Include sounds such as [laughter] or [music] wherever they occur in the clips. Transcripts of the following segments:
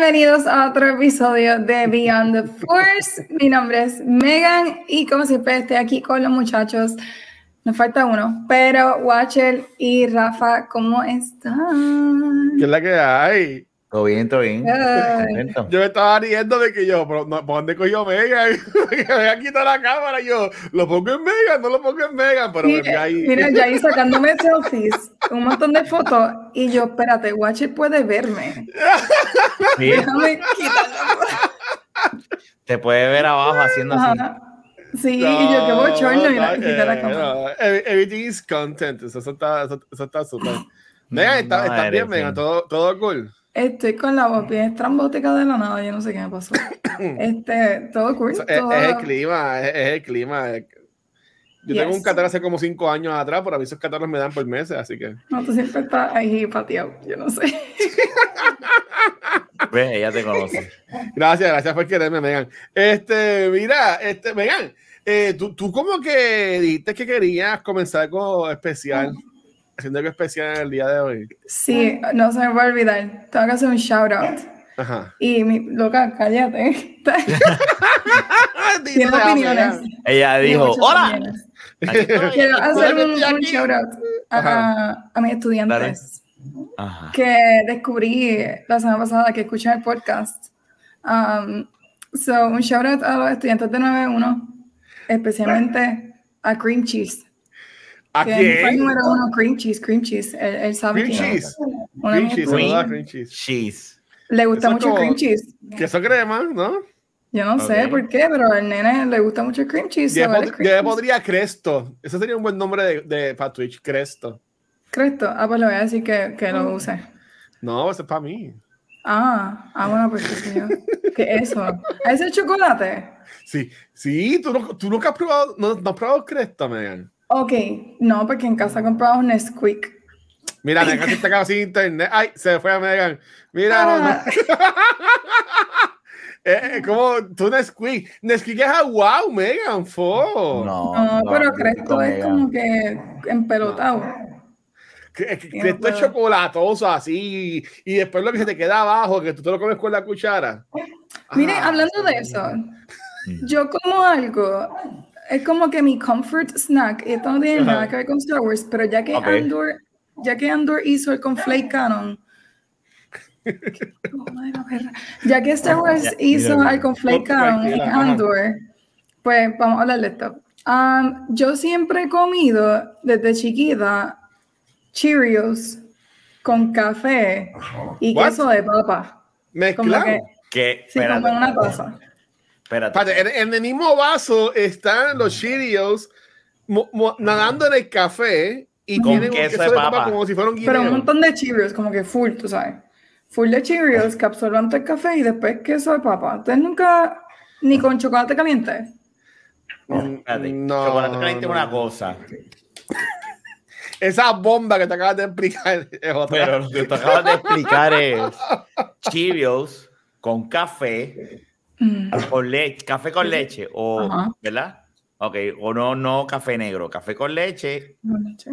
Bienvenidos a otro episodio de Beyond the Force. Mi nombre es Megan y como siempre estoy aquí con los muchachos. Nos falta uno, pero Watcher y Rafa, ¿cómo están? ¿Qué es la que hay? Todo bien, todo bien. Ay. Yo me estaba riendo de que yo, pero no, ¿por dónde cogió Megan? [laughs] me voy a quitar la cámara. Yo, lo pongo en Megan, no lo pongo en Megan, pero me Mira, fui ahí. mira, ya ahí sacándome selfies, un montón de fotos, y yo, espérate, Watcher puede verme. [laughs] Sí, Déjame quitarla. te puede ver abajo haciendo así. Sí, y yo qué bochorno y la no, quité la cámara. no, ev- everything is content. Eso, eso está eso, eso está súper. ¿está, No está bien, bien. ¿Todo, todo cool? Estoy con la voz bien estrambótica de la nada, yo no sé qué me pasó. [coughs] Este, todo cool. Eso Es, todo- es el clima, es, es el clima. es- Yo tengo un catarro hace como cinco años atrás, pero a mí esos catarros me dan por meses, así que. No, tú siempre estás ahí pateado, yo no sé. [laughs] Ves, ella te conoce. Gracias, gracias por quererme, Megan. Este, mira, este, Megan, eh, tú, tú como que dijiste que querías comenzar algo especial, haciendo algo especial en el día de hoy. Sí, no se me va a olvidar. Tengo que hacer un shout out. Ajá. Y mi loca, cállate. [laughs] Tiene opiniones. Ella dijo, ¡Hola! opiniones. [laughs] Quiero hacer que un, un shout out a, a mis estudiantes Ajá. que descubrí la semana pasada que escuchan el podcast. Um, so, un shout out a los estudiantes de 91, especialmente a Cream Cheese. ¿A Que quién? número uno, Cream Cheese, Cream Cheese. Él, él sabe Cream cheese. Cream cheese, cream cheese. Le gusta Eso es mucho el como- cream cheese. Queso crema, ¿no? Yo no sé por qué, pero al nene le gusta mucho el cream cheese. Yo, es pod- cream yo podría Cresto. Eso sería un buen nombre de, de para Twitch, Cresto. Cresto. Ah, pues le voy a decir que, que lo use. No, eso es para mí. Ah, ah, bueno, pues yo. ¿Qué es eso? ¿A ese chocolate? Sí, sí, tú, no, tú nunca has probado, no, no has probado Cresto, Megan. Ok, no, porque en casa compraba un Nesquik. Mira, Megan se está sin internet. Ay, se fue a Megan. Mira, no, no. [laughs] Eh, eh, como tú Nesquik. Nesquik es a wow, Megan, fo. No, no, pero yo Cresto es con como que empelotado. Que, que- Yo que no esto es puedo. chocolatoso así. Y después lo que se te queda abajo, que tú te lo comes con la cuchara. Mire, Ah, hablando de eso, yo como algo, es como que mi comfort snack, y esto no tiene nada que ver con Star Wars, pero ya que Ok. Andor, ya que Andor hizo el conflate canon, Ya que Star Wars Ya, hizo mira, canon en. Andor, pues vamos a hablar de esto. Um, yo siempre he comido desde chiquita Cheerios con café y What? queso de papa. Como Mezclado. que, que, sí, como en espérate, una taza. espérate. Espérate, en, en el mismo vaso están los Cheerios mo- mo- nadando en el café y Con tienen queso queso de de papa papa. como si fuera un Pero un montón de Cheerios, como que full, tú sabes. Full de Cheerios que absorban todo el café y después queso de papa. Ustedes nunca, ni con chocolate caliente. Mm, Espérate. no, Chocolate caliente es una cosa. Esa bomba que te acabas de explicar es otra. Pero lo que te acabas de explicar es Cheerios con café, Mm. con leche, café con leche, o, Ajá. ¿verdad? Ok, o no, no café negro, café con leche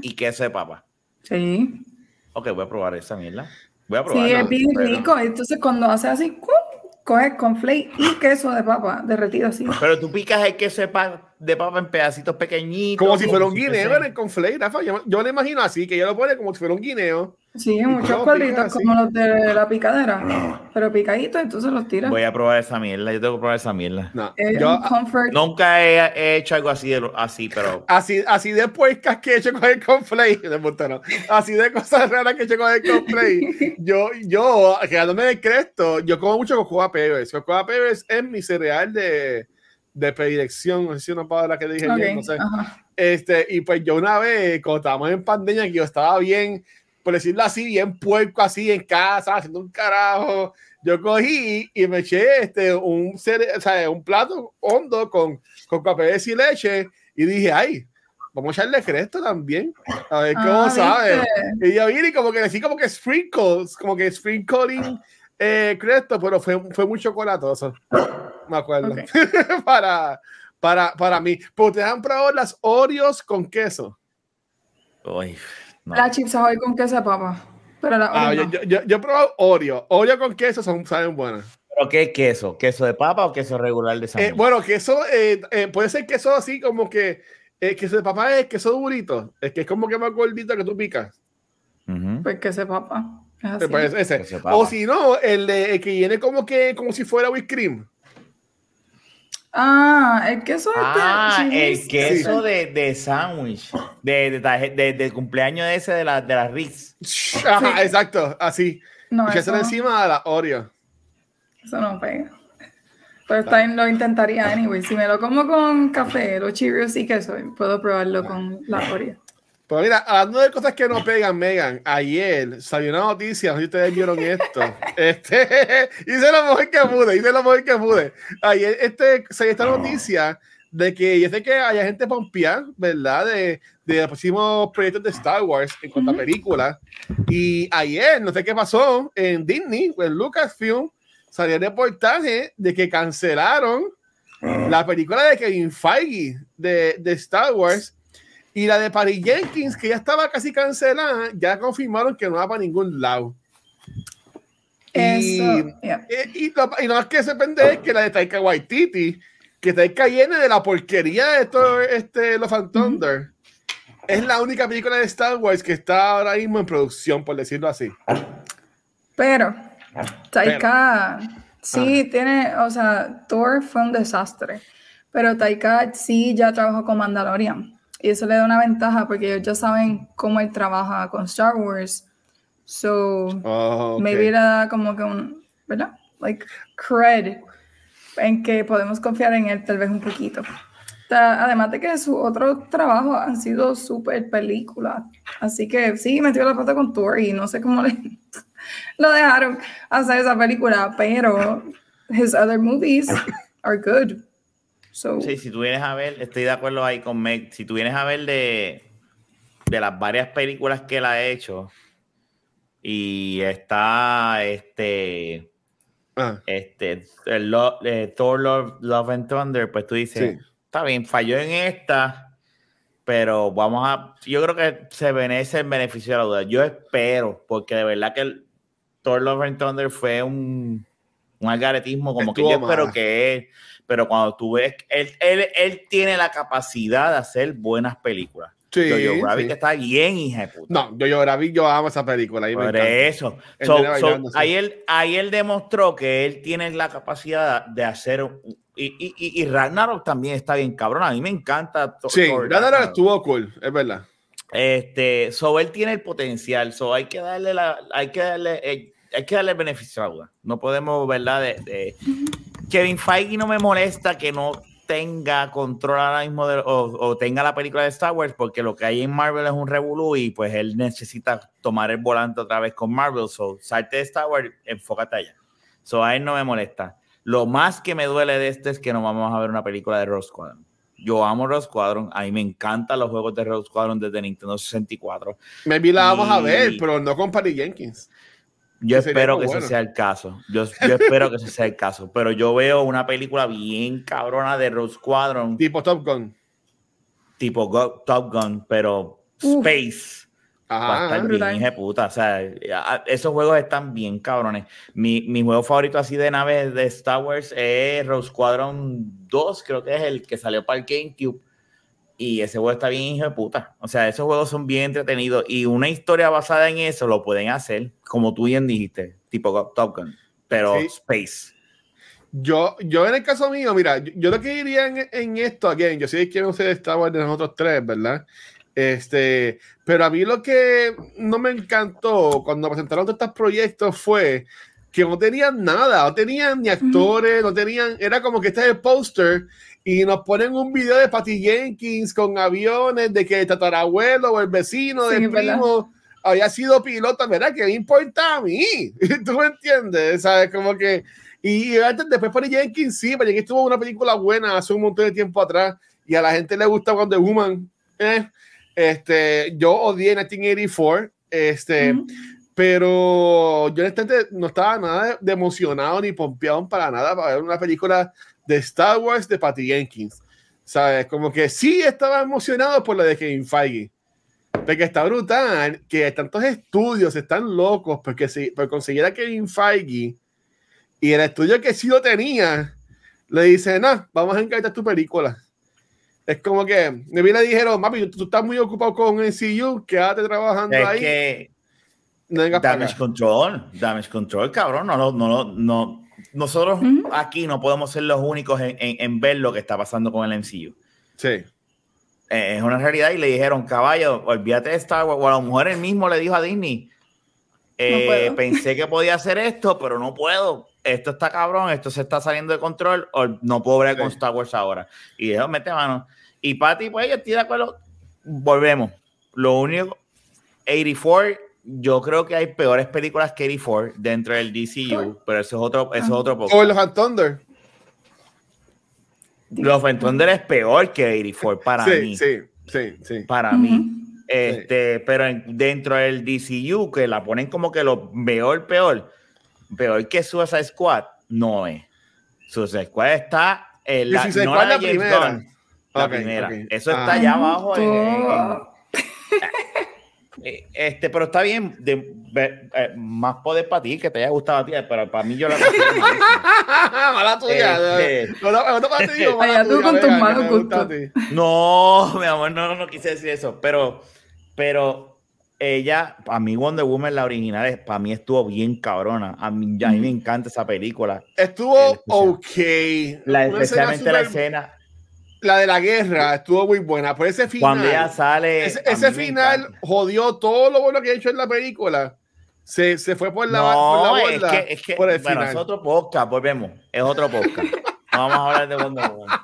y queso de papa. Sí, Ok, voy a probar esa mierda. Voy a sí, probarla. es bien pero, rico. Entonces cuando hace así, ¡cum! coge conflate y queso de papa derretido así. pero tú picas el queso de, pa- de papa en pedacitos pequeñitos. Como si fuera un guineo en el conflate, Rafa. Yo, yo lo imagino así, que ella lo pone como si fuera un guineo. Sí, muchos cuadritos como los de la picadera. Pero picaditos, entonces los tiras. Voy a probar esa mierda. Yo tengo que probar esa mierda. No, Es yo, comfort. Nunca he, he hecho algo así, de así pero así, así de puercas que he hecho con el conflate, [laughs] de así de cosas raras que he hecho con el conflate. [laughs] Yo, yo, quedándome el cresto, yo como mucho Cocoa Pebbles. Cocoa Pebbles es mi cereal de, de predilección. No sé si una palabra que dije Ok, bien, no sé. ajá. Este, y pues yo una vez, cuando estábamos en pandemia, que yo estaba bien, por decirlo así, bien puerco, así en casa, haciendo un carajo. Yo cogí y me eché este, un, cere- o sea, un plato hondo con, con café y leche Y dije, ay, vamos a echarle cresto también. A ver cómo Ah, sabe. ¿viste? Y yo vi y como que decía como que sprinkles, como que sprinkling eh, cresto, pero fue, fue muy chocolatoso. Me acuerdo. Ok. [laughs] para, para, para mí. Pero ustedes han probado las Oreos con queso. Uy, no. La chips ahoy con queso de papa. Pero la Ah, yo, no. yo, yo, yo he probado Oreo. Oreo con queso son, saben buenas. ¿Pero qué queso? ¿Queso de papa o queso regular de Eh, sándwich? bueno, queso, eh, eh, puede ser queso así como que eh, queso de papá es queso durito. Es que es como que más gordito que tú picas. Pues queso de papa. Es así. Eh, pues ese. Queso de papa. O si no, el, de- el que viene como que como si fuera whipped cream. Ah, el queso este. Ah, el queso de, de sándwich, de, de, de- de cumpleaños de ese de la, de la Ritz. Ajá, exacto, así. No, y que eso, se encima de la Oreo. eso no pega. Pero está bien, lo intentaría anyway. Si me lo como con café, los Cheerios y queso, puedo probarlo con la Oreo. Pero mira, hablando de cosas que no pegan, Megan, ayer salió una noticia, no sé si ustedes vieron esto. [laughs] Este, [laughs] hice lo mejor que pude, hice lo mejor que pude. Ayer este, salió esta noticia de que yo sé que hay gente pompear, ¿verdad? De, de los próximos proyectos de Star Wars en cuanto a películas. Y ayer, no sé qué pasó, en Disney, en Lucasfilm, salió el reportaje de que cancelaron la película de Kevin Feige de, de Star Wars y la de Patty Jenkins, que ya estaba casi cancelada, ya confirmaron que no va para ningún lado. Y, Eso, yeah. eh, y, lo, y lo más que se pende es que la de Taika Waititi, que Taika viene de la porquería de todo este Love and Thunder, es la única película de Star Wars que está ahora mismo en producción, por decirlo así. Pero, Taika sí tiene, o sea, Thor fue un desastre, pero Taika sí ya trabajó con Mandalorian y eso le da una ventaja porque ellos ya saben cómo él trabaja con Star Wars. So, Oh, ok. maybe le da como que un, ¿verdad? Like, cred en que podemos confiar en él tal vez un poquito. Además de que sus otros trabajos han sido súper películas. Así que sí, metió la pata con Thor y no sé cómo le, [laughs] lo dejaron hacer esa película, pero his other movies are good. So, Sí, si tú vienes a ver, estoy de acuerdo ahí con Meg. Si tú vienes a ver de, de las varias películas que él ha hecho, y está este, Ah, este, el eh, Thor Love, Love and Thunder, pues tú dices, Sí. está bien, falló en esta, pero vamos a, yo creo que se merece el beneficio de la duda. Yo espero, porque de verdad que el Thor Love and Thunder fue un, un algaretismo, como que yo espero que él, pero cuando tú ves, él, él, él tiene la capacidad de hacer buenas películas. sí, Jojo Rabbit sí. está bien, hija de puta. No, yo, yo, Rabbit, yo amo esa película. Por eso. So- ahí, él, ahí él demostró que él tiene la capacidad de hacer. Y, y, y- y Ragnarok también está bien cabrón. A mí me encanta. Thor- Sí, Ragnarok Ragnarok. estuvo cool, es verdad. Este, so él tiene el potencial. So hay que darle la, hay que darle, eh, hay que darle el beneficio a la duda. No podemos, ¿verdad? De, de- Kevin Feige no me molesta que no tenga control ahora mismo de- o, o tenga la película de Star Wars porque lo que hay en Marvel es un revolú y pues él necesita tomar el volante otra vez con Marvel. So salte de Star Wars, enfócate allá. So a él no me molesta. Lo más que me duele de este es que no vamos a ver una película de Rose Squadron. Yo amo Rose Squadron, a mí me encantan los juegos de Rose Squadron desde Nintendo 64. Maybe la vamos a ver, pero no con Patty Jenkins. Yo espero que bueno. ese sea el caso. Yo, yo espero que ese sea el caso. Pero yo veo una película bien cabrona de Rose Squadron, Tipo Top Gun. tipo Go- Top Gun, pero. Space. Va a Ajá. estar brutal. puta. O sea, esos juegos están bien cabrones. Mi, mi juego favorito así de naves de Star Wars es Rose Squadron 2, creo que es el que salió para el GameCube. Y ese juego está bien hijo de puta. O sea, esos juegos son bien entretenidos. Y una historia basada en eso lo pueden hacer, como tú bien dijiste, tipo Top Gun, pero Sí. Space. Yo, yo en el caso mío, mira, yo, yo lo que diría en, en esto, again, yo sé que no sé de Star Wars de nosotros tres, ¿verdad? Este, pero a mí lo que no me encantó cuando presentaron todos estos proyectos fue que no tenían nada, no tenían ni actores, no tenían, era como que este es el póster y nos ponen un video de Patty Jenkins con aviones de que el tatarabuelo o el vecino Sí, del ¿verdad? primo había sido piloto, ¿verdad? ¿Qué me importa a mí? [laughs] ¿Tú me entiendes? ¿Sabes? Como que... Y, y antes, después Patty Jenkins, sí, Patty Jenkins tuvo una película buena hace un montón de tiempo atrás y a la gente le gusta Wonder Woman. Eh, este, yo odié 1984, este, pero yo honestamente no estaba nada de emocionado ni pompeado para nada para ver una película de Star Wars de Patty Jenkins. ¿Sabes? Como que sí estaba emocionado por la de Kevin Feige. Porque está brutal que tantos estudios están locos porque si, por conseguir a Kevin Feige y el estudio que sí lo tenía le dice, no, vamos a encargar tu película. Es como que me le dijeron, mami, tú estás muy ocupado con MCU, quédate trabajando es ahí. Que no damage control, damage control, cabrón, no, no, no, no. Nosotros aquí no podemos ser los únicos en, en, en, ver lo que está pasando con el MCU. Sí. Eh, es una realidad y le dijeron, caballo, olvídate de Star Wars. O a la mujer él mismo le dijo a Disney, eh, no [laughs] pensé que podía hacer esto, pero no puedo. Esto está cabrón, esto se está saliendo de control, o no puedo ver sí. con Star Wars ahora. Y dijo, mete mano. Y Patty, pues yo estoy de acuerdo. Volvemos. Lo único, 84, yo creo que hay peores películas que 84 dentro del DCU, pero eso es otro, eso es otro poco. O los Thunder. Los of Thunder es peor que 84 para sí, mí. Sí, sí, sí. Para uh -huh. mí. Este, sí. pero en, dentro del DCU, que la ponen como que lo peor, peor, peor que Suicide Squad, no es. Suicide Squad está en la, no la, la primera. La okay, primera. okay. Eso está ah. allá abajo. En, en, en, [laughs] este, pero está bien, de, de, eh, más poder para ti, que te haya gustado a ti, pero para mí yo la Mala tuya. Este, no, no, no, para ti, no, mala tú con tus malos gustos. No, mi amor, no, no quise decir eso, pero, pero ella, a mí Wonder Woman, la original, para mí estuvo bien cabrona. A mí, a mí me encanta esa película. Estuvo ok. La, especialmente la escena la de la guerra estuvo muy buena, pero ese final. Cuando ella sale. Ese, ese final jodió todo lo bueno que ha hecho en la película. Se, se fue por la, no, por la borda. Es que, es que, por el bueno, final. es otro podcast, volvemos. Es otro podcast. [laughs] no vamos a hablar de Wonder Woman.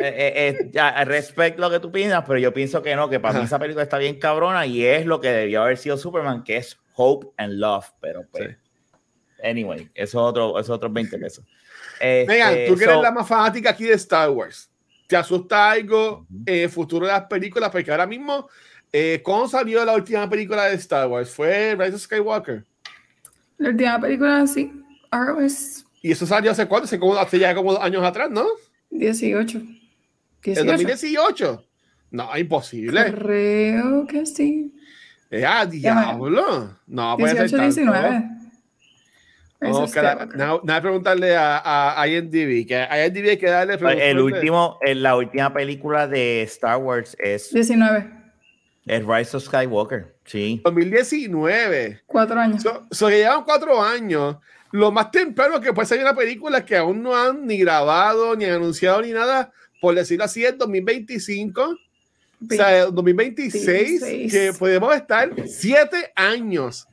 Eh, eh, respecto a lo que tú piensas, pero yo pienso que no, que para mí [laughs] esa película está bien cabrona y es lo que debió haber sido Superman, que es Hope and Love. Pero pues, sí. anyway, eso es otro, eso es otros 20 pesos. Este, Vean, tú que eres so, la más fanática aquí de Star Wars. ¿Te asusta algo en el futuro de las películas? Porque ahora mismo, eh, ¿cómo salió la última película de Star Wars? ¿Fue Rise of Skywalker? La última película, sí. ¿Y eso salió hace cuánto? Hace, como, hace ya como dos años atrás, ¿no? 18. 18. ¿En 2018? No, imposible. Creo que sí. ¡Ah, diablo! No, 18, puede ser tanto. 19. No, nada, nada preguntarle a, a IMDb, que a IMDb hay que darle el último, la última película de Star Wars es 19. Es Rise of Skywalker, sí. 2019. Cuatro años. So, so que llevan cuatro años. Lo más temprano que puede salir una película que aún no han ni grabado, ni anunciado, ni nada, por decirlo así, es 2025. 20, o sea, 2026, 26. que podemos estar siete años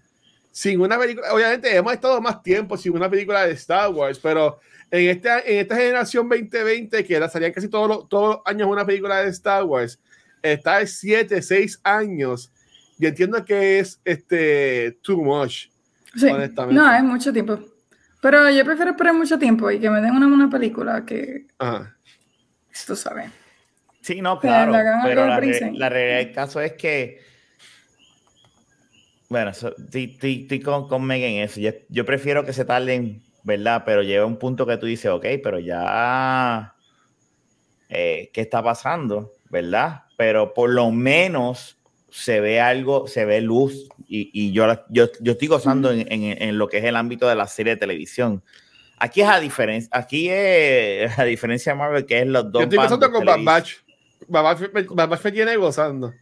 sin una película, obviamente hemos estado más tiempo sin una película de Star Wars, pero en esta, en esta generación 2020, que era, salían casi todos los, todos los años una película de Star Wars, está de 7, 6 años, y entiendo que es este, too much. Sí, no, es mucho tiempo. Pero yo prefiero esperar mucho tiempo y que me den una buena película que... Ajá. Tú sabes. Sí, no, claro. La pero la, re, la realidad del caso es que bueno, estoy con, con en eso. Yo, yo, prefiero que se tarden, ¿verdad? Pero llega un punto que tú dices, ok, pero ya, eh, ¿qué está pasando? ¿Verdad? Pero por lo menos se ve algo, se ve luz y, y yo, yo, yo, estoy gozando en, en, en, lo que es el ámbito de la serie de televisión. Aquí es a diferencia, aquí es [laughs] a diferencia de Marvel, que es los dos. Yo estoy gozando con Bad Batch. Bad Batch me tiene gozando.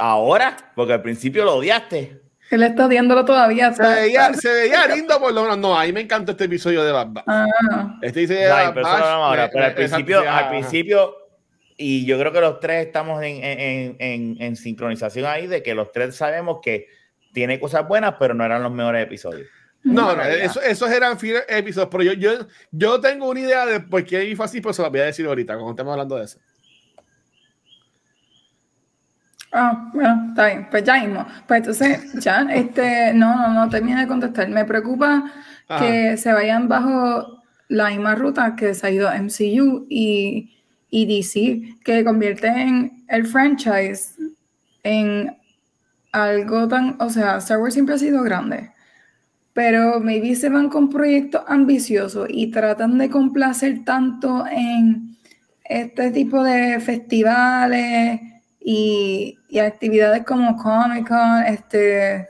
Ahora, porque al principio lo odiaste. Él está odiándolo todavía. Se veía, se veía lindo por lo menos. No, a mí me encantó este episodio de Bad Batch. Ah. Este dice Ay, pero, Batch, ahora, me, pero al principio, al principio, y yo creo que los tres estamos en, en, en, en, sincronización ahí de que los tres sabemos que tiene cosas buenas, pero no eran los mejores episodios. No, no, eso, esos eran episodios, pero yo, yo, yo tengo una idea de por qué fue así, pero se la voy a decir ahorita, cuando estemos hablando de eso. Ah, bueno, está bien, pues ya mismo. Pues entonces, ya, este, no, no, no termina de contestar. Me preocupa Ajá. que se vayan bajo la misma ruta que se ha ido MCU y y DC, que convierten el franchise en algo tan, o sea, Star Wars siempre ha sido grande, pero maybe se van con proyectos ambiciosos y tratan de complacer tanto en este tipo de festivales y, actividades como Comic Con, este,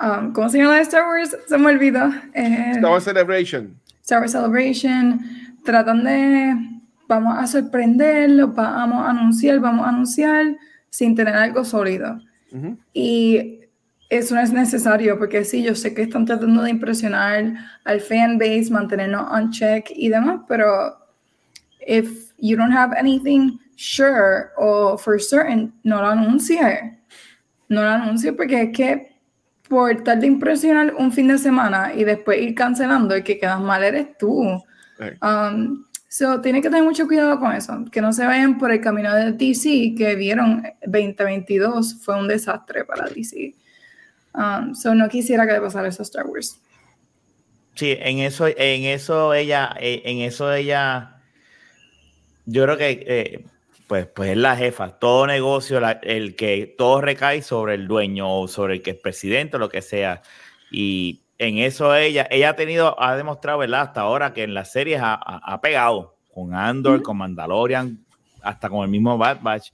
um, ¿cómo se llama Star Wars? Se me olvidó. Eh, Star Wars Celebration. Star Wars Celebration. Tratan de, vamos a sorprenderlo, vamos a anunciar, vamos a anunciar sin tener algo sólido. Y eso no es necesario porque sí, yo sé que están tratando de impresionar al fan base, mantenernos on check y demás, pero if you don't have anything sure o for certain, no lo anuncie. No lo anuncie porque es que por tal de impresionar un fin de semana y después ir cancelando y que quedas mal eres tú. Um, so, tiene que tener mucho cuidado con eso, que no se vayan por el camino de DC, que vieron 2022 fue un desastre para DC. Um, so, no quisiera que le pasara eso a Star Wars. Sí, en eso, en eso ella, en eso ella, yo creo que eh, pues, pues es la jefa. Todo negocio, el que todo recae sobre el dueño o sobre el que es presidente o lo que sea. Y en eso ella, ella ha tenido, ha demostrado, ¿verdad? Hasta ahora que en las series ha, pegado con Andor, con Mandalorian, hasta con el mismo Bad Batch.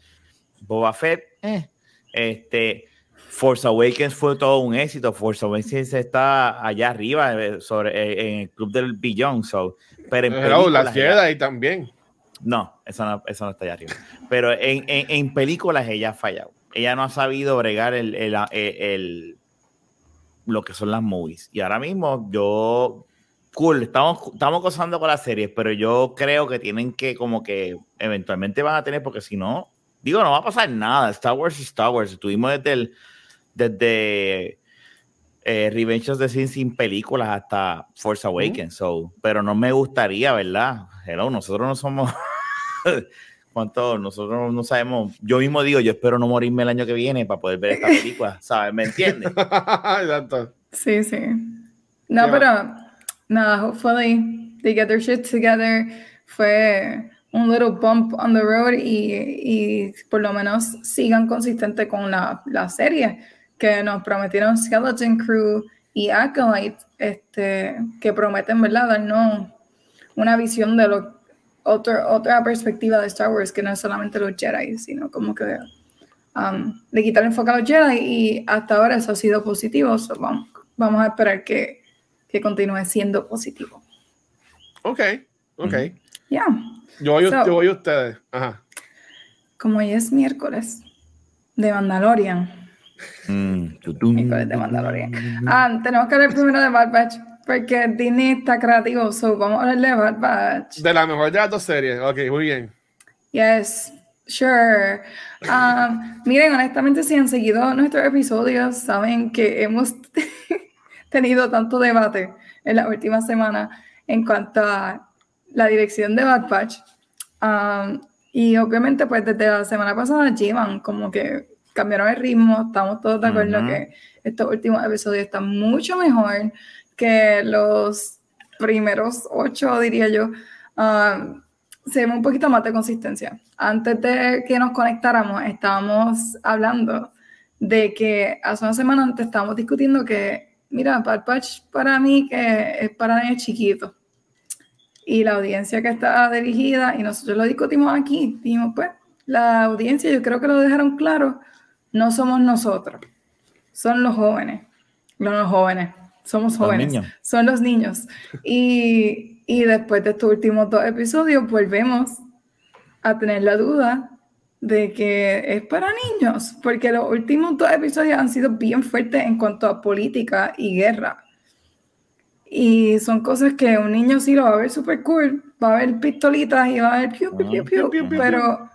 Boba Fett, eh, este, Force Awakens fue todo un éxito. Force Awakens está allá arriba eh, sobre, eh, en el club del Beyond. So, pero en la Jedi también. No, eso no, eso no está allá arriba. Pero en, en, películas ella ha fallado. Ella no ha sabido bregar el, el, el, lo que son las movies. Y ahora mismo yo, cool, estamos, estamos gozando con las series, pero yo creo que tienen que como que eventualmente van a tener, porque si no, digo, no va a pasar nada. Star Wars y Star Wars. Estuvimos desde el, desde eh, Revenge of the Sin sin películas hasta Force Awakens. so, pero no me gustaría, ¿verdad? Hello, nosotros no somos. [laughs] ¿Cuánto? Nosotros no sabemos. Yo mismo digo, yo espero no morirme el año que viene para poder ver esta película, ¿sabes? ¿Me entiendes? [laughs] sí, sí. No, pero nada, hopefully they get their shit together. Fue un little bump on the road y, y por lo menos sigan consistente con la, la serie que nos prometieron Skeleton Crew y Acolyte, este, que prometen, ¿verdad?, darnos una visión de lo, otra perspectiva de Star Wars, que no es solamente los Jedi, sino como que um, le quitar el enfoque a los Jedi y hasta ahora eso ha sido positivo. vamos, vamos, a esperar que, que, continúe siendo positivo. Ok, ok. Ya. Yo, voy, yo voy a ustedes. Ajá. Como hoy es miércoles de Mandalorian Mm, de Mandalorian. Ah, tenemos que hablar primero de Bad Batch, porque Disney está creativo, so vamos a hablar de Bad Batch. De la mejor de las dos series, ok, muy bien. Yes, sure. Um, miren, honestamente, si han seguido nuestros episodios, saben que hemos [laughs] tenido tanto debate en la última semana en cuanto a la dirección de Bad Batch. Um, y obviamente, pues desde la semana pasada llevan como que cambiaron el ritmo, estamos todos de acuerdo que estos últimos episodios están mucho mejor que los primeros ocho, diría yo. Um, se ve un poquito más de consistencia. Antes de que nos conectáramos, estábamos hablando de que hace una semana antes estábamos discutiendo que, mira, Patch para mí que es para niños chiquitos. Y la audiencia que está dirigida, y nosotros lo discutimos aquí, dijimos, pues, la audiencia, yo creo que lo dejaron claro, no somos nosotros, son los jóvenes, no los jóvenes, somos jóvenes, son los niños. Y, y después de estos últimos dos episodios volvemos a tener la duda de que es para niños, porque los últimos dos episodios han sido bien fuertes en cuanto a política y guerra. Y son cosas que un niño sí lo va a ver súper cool, va a ver pistolitas y va a ver piu, piu, piu, piu, pero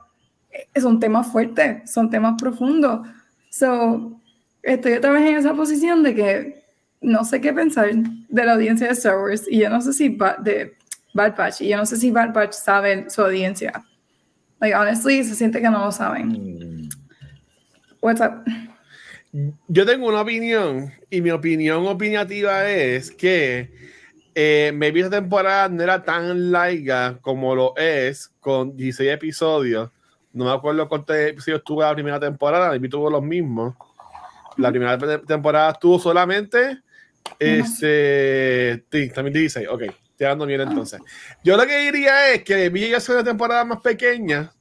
son temas fuertes, son temas profundos. So, estoy otra vez en esa posición de que no sé qué pensar de la audiencia de Star Wars y yo no sé si de Bad Batch y yo no sé si Bad Batch sabe su audiencia. Like, honestly, se siente que no lo saben. Mm. What's up? Yo tengo una opinión y mi opinión opinativa es que eh, maybe esta temporada no era tan larga como lo es con 16 episodios. No me acuerdo cuántos episodios tuvo la primera temporada, maybe tuvo los mismos. La primera temporada estuvo solamente este, sí, también 16, ok, estoy dando bien entonces. Yo lo que diría es que vi ya hacer una temporada más pequeña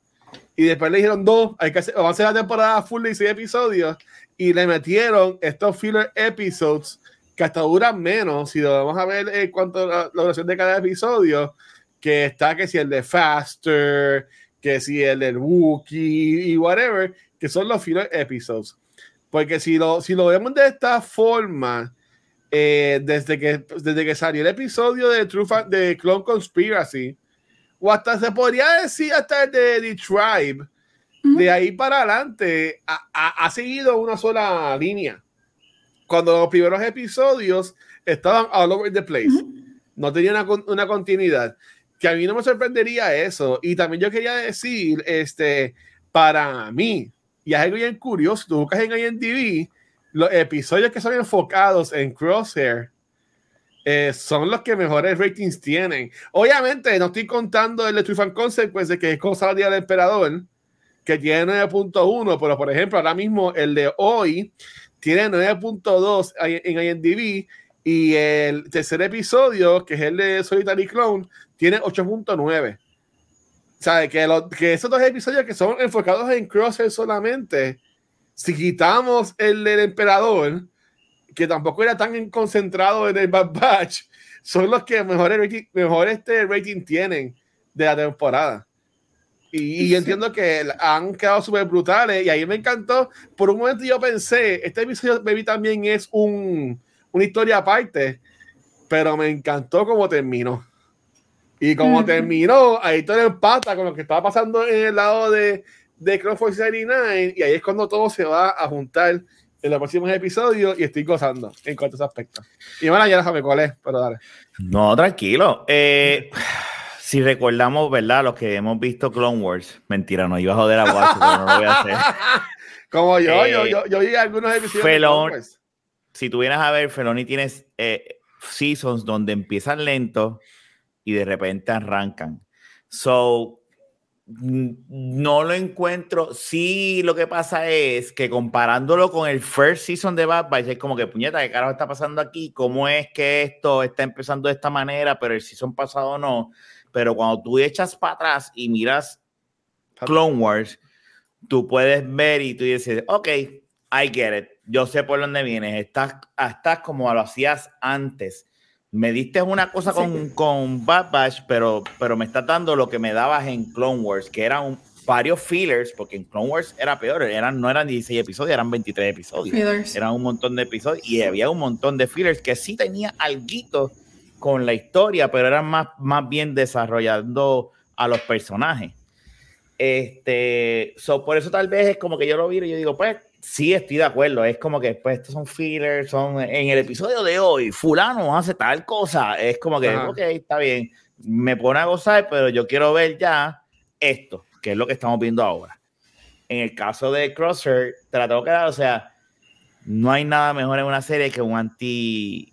y después le dijeron dos, hay que hacer, vamos a hacer la temporada full de 16 episodios y le metieron estos filler episodes que hasta duran menos, si lo vamos a ver en cuanto a la duración de cada episodio, que está que si el de Faster, que si el del Wookiee y whatever, que son los filler episodes. Porque si lo, si lo vemos de esta forma, eh, desde, que, desde que salió el episodio de, True de Clone Conspiracy, o hasta se podría decir hasta el de The Tribe, de ahí para adelante ha, ha, seguido una sola línea. Cuando los primeros episodios estaban all over the place, no tenían una, una, continuidad. Que a mí no me sorprendería eso. Y también yo quería decir, este, para mí, y es algo bien curioso, tú buscas en IMDb, los episodios que son enfocados en Crosshair eh, son los que mejores ratings tienen. Obviamente, no estoy contando el de Truth and Consequences, que es cosa del Día del Emperador, que tiene 9.1, pero por ejemplo, ahora mismo el de hoy tiene 9.2 en IMDb y el tercer episodio, que es el de Solitary Clone, tiene 8.9. O sea, que, que esos dos episodios que son enfocados en Crosshair solamente, si quitamos el del emperador, que tampoco era tan concentrado en el Bad Batch, son los que mejor, mejor este rating tienen de la temporada. Y, entiendo que han quedado súper brutales y ahí me encantó. Por un momento yo pensé, este episodio Baby también es un, una historia aparte, pero me encantó cómo terminó. Y como terminó, ahí todo empata con lo que estaba pasando en el lado de, de Force 99 y ahí es cuando todo se va a juntar en los próximos episodios y estoy gozando en cuanto a ese aspecto. Y bueno, ya déjame cuál es, pero dale. No, tranquilo. Eh, si recordamos, ¿verdad? Los que hemos visto Clone Wars, mentira, no iba a joder a Watch, pero no lo voy a hacer. [laughs] Como yo, yo, yo, yo, vi algunos episodios. Felon, si tú vienes a ver, Feloni tienes eh, seasons donde empiezan lentos y de repente arrancan. So, no lo encuentro. Sí, lo que pasa es que comparándolo con el first season de Bad Batch, es como que puñeta, ¿qué carajo está pasando aquí? ¿Cómo es que esto está empezando de esta manera, pero el season pasado no? Pero cuando tú echas para atrás y miras Clone Wars, tú puedes ver y tú dices, ok, I get it. Yo sé por dónde vienes. Estás, estás como lo hacías antes me diste una cosa con, con Bad Batch, pero, pero me está dando lo que me dabas en Clone Wars, que eran varios fillers, porque en Clone Wars era peor, eran, no eran 16 episodios, eran 23 episodios. Eran un montón de episodios y había un montón de fillers que sí tenía algo con la historia, pero eran más, más bien desarrollando a los personajes. Este, so, por eso tal vez es como que yo lo vi y yo digo, pues sí estoy de acuerdo. Es como que pues estos son fillers, son en el episodio de hoy, fulano hace tal cosa. Es como que, ok, está bien. Me pone a gozar, pero yo quiero ver ya esto, que es lo que estamos viendo ahora. En el caso de Crosser, te la tengo que dar, o sea, no hay nada mejor en una serie que un anti,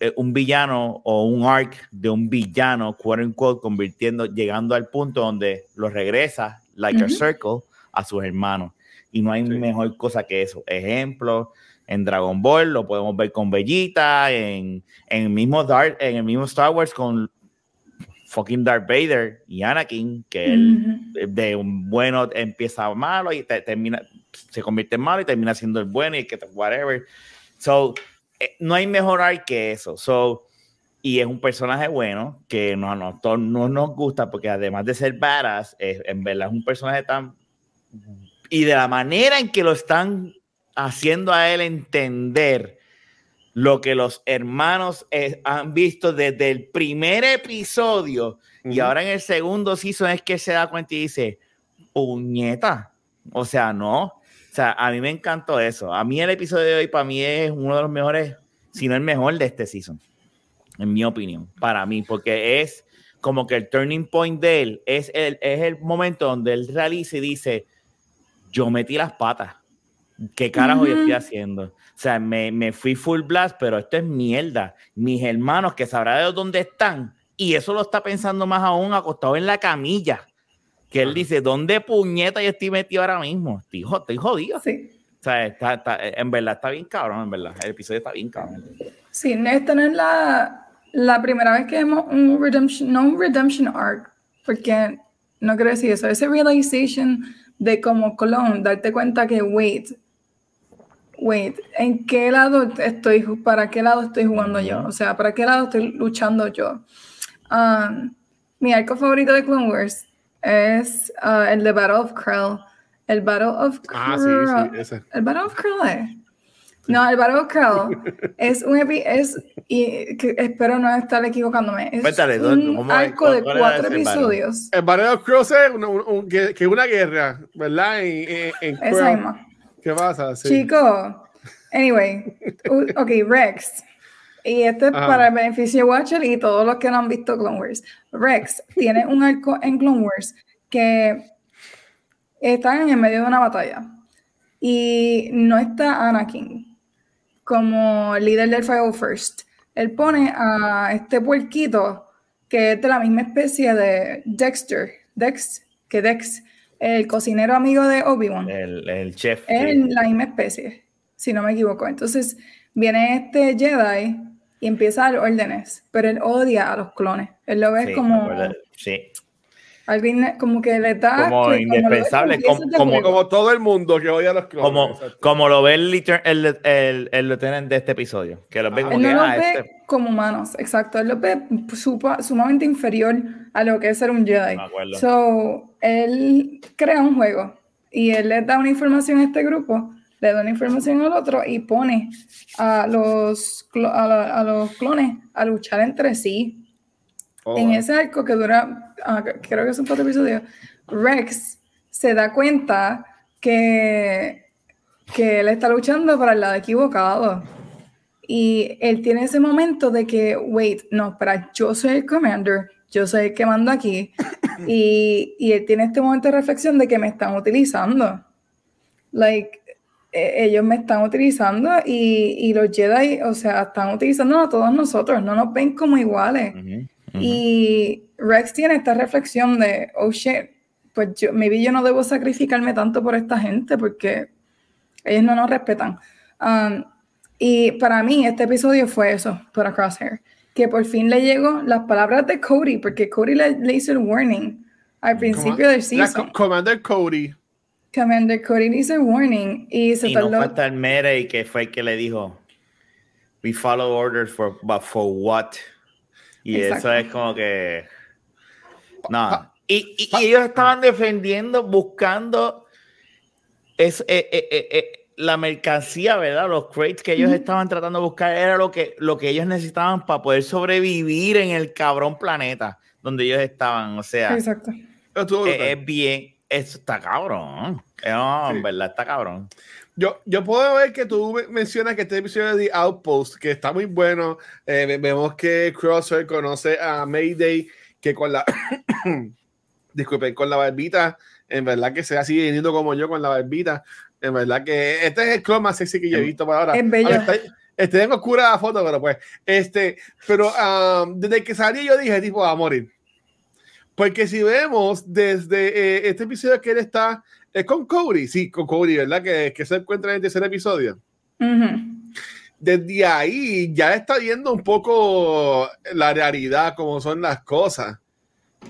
eh, un villano o un arc de un villano, quote unquote, convirtiendo, llegando al punto donde lo regresa, like a circle, a sus hermanos y no hay mejor cosa que eso. Ejemplo, en Dragon Ball lo podemos ver con Bellita, en, en, el mismo Dark, en el mismo Star Wars con fucking Darth Vader y Anakin, que él de un bueno empieza malo y termina, se convierte en malo y termina siendo el bueno y que whatever. So, eh, no hay mejor que eso. So, y es un personaje bueno que no, no, no nos gusta porque además de ser badass, es, en verdad es un personaje tan y de la manera en que lo están haciendo a él entender lo que los hermanos eh, han visto desde el primer episodio y ahora en el segundo season es que se da cuenta y dice, puñeta, o sea, no, o sea, a mí me encantó eso. A mí el episodio de hoy para mí es uno de los mejores, si no el mejor de este season, en mi opinión, para mí, porque es como que el turning point de él es el, es el momento donde él realiza y dice, yo metí las patas. ¿Qué carajo yo estoy haciendo? O sea, me, me, fui full blast, pero esto es mierda. Mis hermanos, que sabrá de dónde están, y eso lo está pensando más aún acostado en la camilla. Que él dice, ¿dónde puñeta yo estoy metido ahora mismo? Estoy, estoy jodido. Sí. O sea, está, está, en verdad está bien cabrón, en verdad. El episodio está bien cabrón. Sí, esta no es la, la primera vez que vemos un redemption, no un redemption arc, porque no quiero decir eso, ese realization de como clone, darte cuenta que, wait, wait, ¿en qué lado estoy, para qué lado estoy jugando yo? O sea, ¿para qué lado estoy luchando yo? Um, mi arco favorito de Clone Wars es uh, el de Battle of Krell. El Battle of Krell. Ah, sí, sí, ese. El Battle of Krell. Eh. No, el [laughs] Krell es un epi es y que espero no estar equivocándome. Es un arco de cuatro episodios. El Battle Krell es que, una guerra, ¿verdad? En, en, Esa misma. ¿Qué pasa? Chico, anyway, ok, Rex. Y esto es para el beneficio de Watcher y todos los que no han visto Clone Wars. Rex tiene un arco en Clone Wars que está en el medio de una batalla y no está Anakin como líder del Fire First. Él pone a este puerquito que es de la misma especie de Dexter, Dex, que Dex, el cocinero amigo de Obi-Wan. El, el, chef. Es la misma especie, si no me equivoco. Entonces viene este Jedi y empieza a dar órdenes, pero él odia a los clones. Él lo ve como... Sí. Alguien como que le da... Como indispensable, como, como, todo el mundo que odia a los clones. Como, como lo ve el, el, el, el lieutenant de este episodio, que los ve como él no los ah, ve este como humanos, exacto. Él los ve sumamente inferior a lo que es ser un Jedi. So, él crea un juego y él le da una información a este grupo le da una información al otro y pone a los, a, los clones a luchar entre sí. Oh, en ese arco que dura, ah, creo que son cuatro episodios, Rex se da cuenta que, que él está luchando para el lado equivocado. Y él tiene ese momento de que, wait, no, espera, yo soy el commander, yo soy el que manda aquí. [coughs] y, y él tiene este momento de reflexión de que me están utilizando. Like, e, ellos me están utilizando y, y, los Jedi, o sea, están utilizando a todos nosotros, no nos ven como iguales. Y Rex tiene esta reflexión de, oh shit, pues yo, maybe yo no debo sacrificarme tanto por esta gente porque ellos no nos respetan. Um, y para mí este episodio fue eso, para Crosshair, que por fin le llegó las palabras de Cody, porque Cody le, hizo el warning al principio del season. Commander Cody. Commander Cody dice warning y se y no fue tal Mere que fue el que le dijo we follow orders for but for what y eso es como que no. Y, y, ellos estaban defendiendo buscando es, eh, eh, eh, la mercancía verdad los crates que ellos estaban tratando de buscar era lo que lo que ellos necesitaban para poder sobrevivir en el cabrón planeta donde ellos estaban. O sea exacto. es bien eso está cabrón. No, en verdad está cabrón. Yo, yo puedo ver que tú mencionas que este episodio de The Outpost, que está muy bueno. Eh, vemos que Crosser conoce a Mayday, que con la. [coughs] disculpen, con la barbita, en verdad que se así viniendo como yo con la barbita. En verdad que este es el clon más sexy que yo he visto para ahora. Es bello. este, tengo oscura la foto, pero pues, este, pero um, desde que salí yo dije, tipo, va a morir. Porque si vemos desde eh, este episodio que él está, es con Cody, sí, con Cody, ¿verdad? Que, que se encuentra en el tercer episodio. Desde ahí ya está viendo un poco la realidad, cómo son las cosas.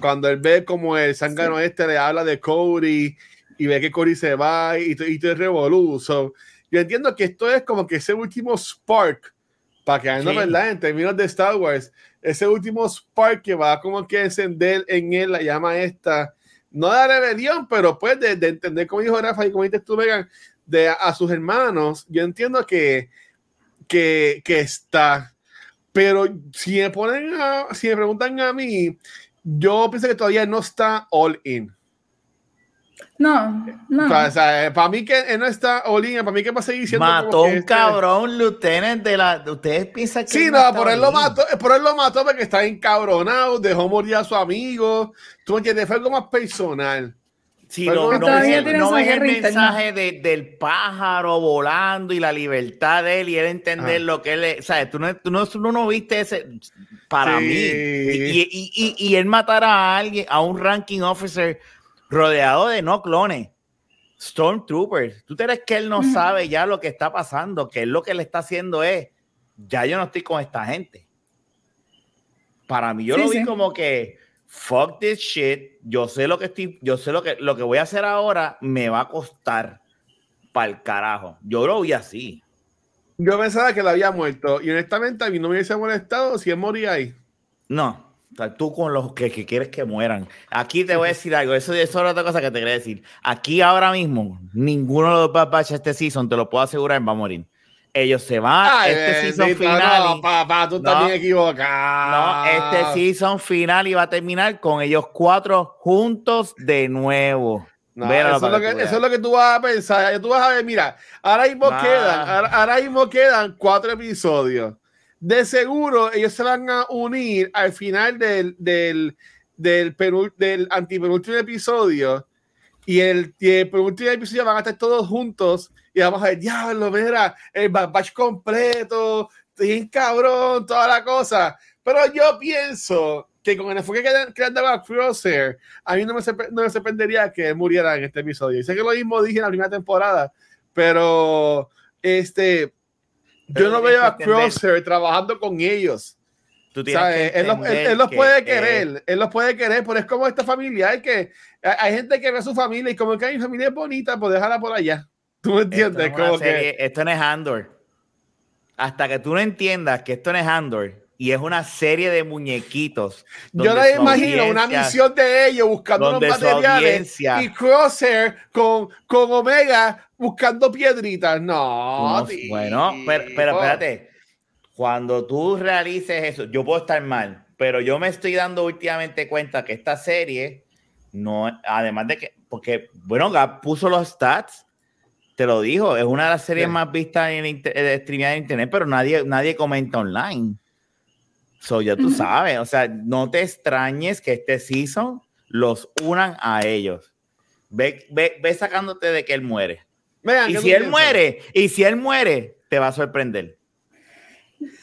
Cuando él ve como el zángano este le habla de Cody y ve que Cody se va y, y te revoluzo. Yo entiendo que esto es como que ese último spark para que no, ¿verdad? En términos de Star Wars, ese último spark que va como que encender en él la llama esta, no de rebelión, pero pues de, entender, como dijo Rafa y como dices tú, de a, sus hermanos, yo entiendo que, que, que está, pero si me ponen si me preguntan a mí, yo pienso que todavía no está all in. No, no. para mí que él no está Olin, para mí que va a seguir siendo. Mató un este cabrón, lieutenant de la. Ustedes piensan que. Sí, no, por él, lo mató, por él lo mató porque está encabronado, dejó morir a su amigo. Tú me entiendes, fue algo más personal. Si no, no, ves, no ves el mensaje de, del pájaro volando y la libertad de él y él entender lo que él es, ¿sabes? Tú no, tú no, tú no viste ese, para mí. Y, y, y, y, él matar a alguien, a un ranking officer rodeado de no clones. Stormtroopers. ¿Tú crees que él no sabe ya lo que está pasando? Que él lo que le está haciendo es, ya yo no estoy con esta gente. Para mí, yo lo vi como que, fuck this shit, yo sé lo que estoy, yo sé lo que, lo que voy a hacer ahora me va a costar para el carajo. Yo lo vi así. Yo pensaba que él había muerto y honestamente a mí no me hubiese molestado si él moría ahí. No, tú con los que, quieres que mueran. Aquí te voy a decir algo, eso, eso es otra cosa que te quería decir. Aquí ahora mismo, ninguno de los Batch este season, te lo puedo asegurar, va a morir. Ellos se van, este season final. No, papá, tú estás bien equivocado. No, este season final iba a terminar con ellos cuatro juntos de nuevo. eso, es lo que, eso, es lo que, tú vas a pensar. Tú vas a ver, mira, ahora mismo, quedan, ahora mismo quedan cuatro episodios de seguro ellos se van a unir al final del, del, del, del antipenúltimo episodio y el, el penúltimo episodio van a estar todos juntos y vamos a ver, diablo, mira, el batch completo, bien cabrón, toda la cosa. Pero yo pienso que con el enfoque que, que daba Crosshair, a mí no me, no me sorprendería que muriera en este episodio. Y sé que lo mismo dije en la primera temporada, pero este yo no veo a Crosshair trabajando con ellos. Tú él, los, puede querer, él los puede querer, pero es como esta familia, hay que hay gente que ve a su familia y como que mi familia es bonita, pues déjala por allá. [laughs] ¿Tú me entiendes? Esto, esto no es Andor. Hasta que tú no entiendas que esto no es Andor, y es una serie de muñequitos. Yo le imagino una misión de ellos buscando los materiales y Crosshair con, con Omega buscando piedritas. No, bueno, pero, pero, espérate. Cuando tú realices eso, yo puedo estar mal, pero yo me estoy dando últimamente cuenta que esta serie no, además de que, porque, bueno, Gap puso los stats, te lo dijo, es una de las series más vistas en, en, en internet, pero nadie, nadie comenta online. So, ya tú sabes, o sea, no te extrañes que este season los unan a ellos. Ve, ve, ve sacándote de que él muere. y si él muere, y si él muere, te va a sorprender.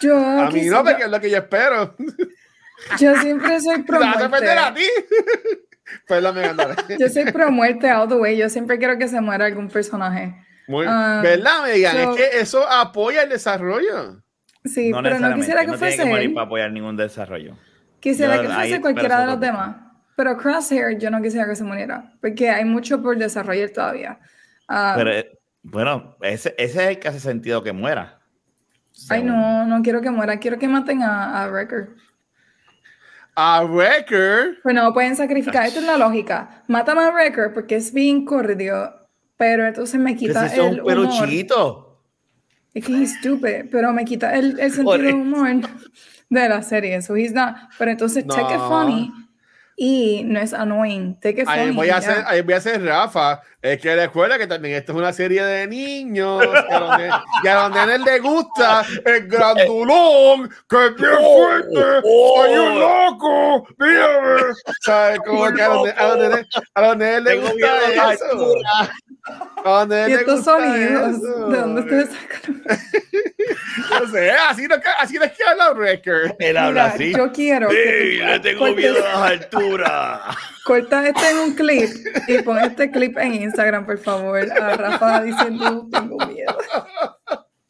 Yo a mí no, porque es lo que yo espero. [laughs] Yo siempre soy [laughs] pro muerte. a ti? [laughs] yo soy pro muerte all the way. Yo siempre quiero que se muera algún personaje. Muy, um, ¿Verdad, Megan? es que eso apoya el desarrollo. Sí, pero no quisiera que no fuese. Tiene que morir para apoyar ningún desarrollo. Quisiera que fuese cualquiera de los demás. Pero Crosshair yo no quisiera que se muriera, porque hay mucho por desarrollar todavía. Ah, pero eh, bueno, ese, ese, es el que hace sentido que muera. Ay, no, no quiero que muera, quiero que maten a, a Wrecker. A Wrecker. Bueno, pueden sacrificar, esta es la lógica. Mátame a Wrecker porque es bien cordio, pero entonces me quita si el. Un chiquito. Es que es estúpido, pero me quita el, el sentido de humor de la serie. So he's not. Pero entonces, no. take it funny y no es annoying. Take it funny. Ahí voy, a hacer, ahí voy a hacer Rafa. Es que recuerda que también esto es una serie de niños. Que a donde, [laughs] que a donde él le gusta el grandulón, que es bien oh, fuerte. Oh, ¡Soy un loco! ¡Mírame! ¿Sabes? Como que a donde, a donde, a donde él le gusta eso. ¿Y estos sonidos? ¿De dónde ustedes sacan? [laughs] no sé, así no, así no es que habla Wrecker. Él habla así. Yo quiero. Sí, le tengo miedo a las alturas. [laughs] Corta este en un clip y pon este clip en Instagram, por favor. A Rafa diciendo: Tengo miedo.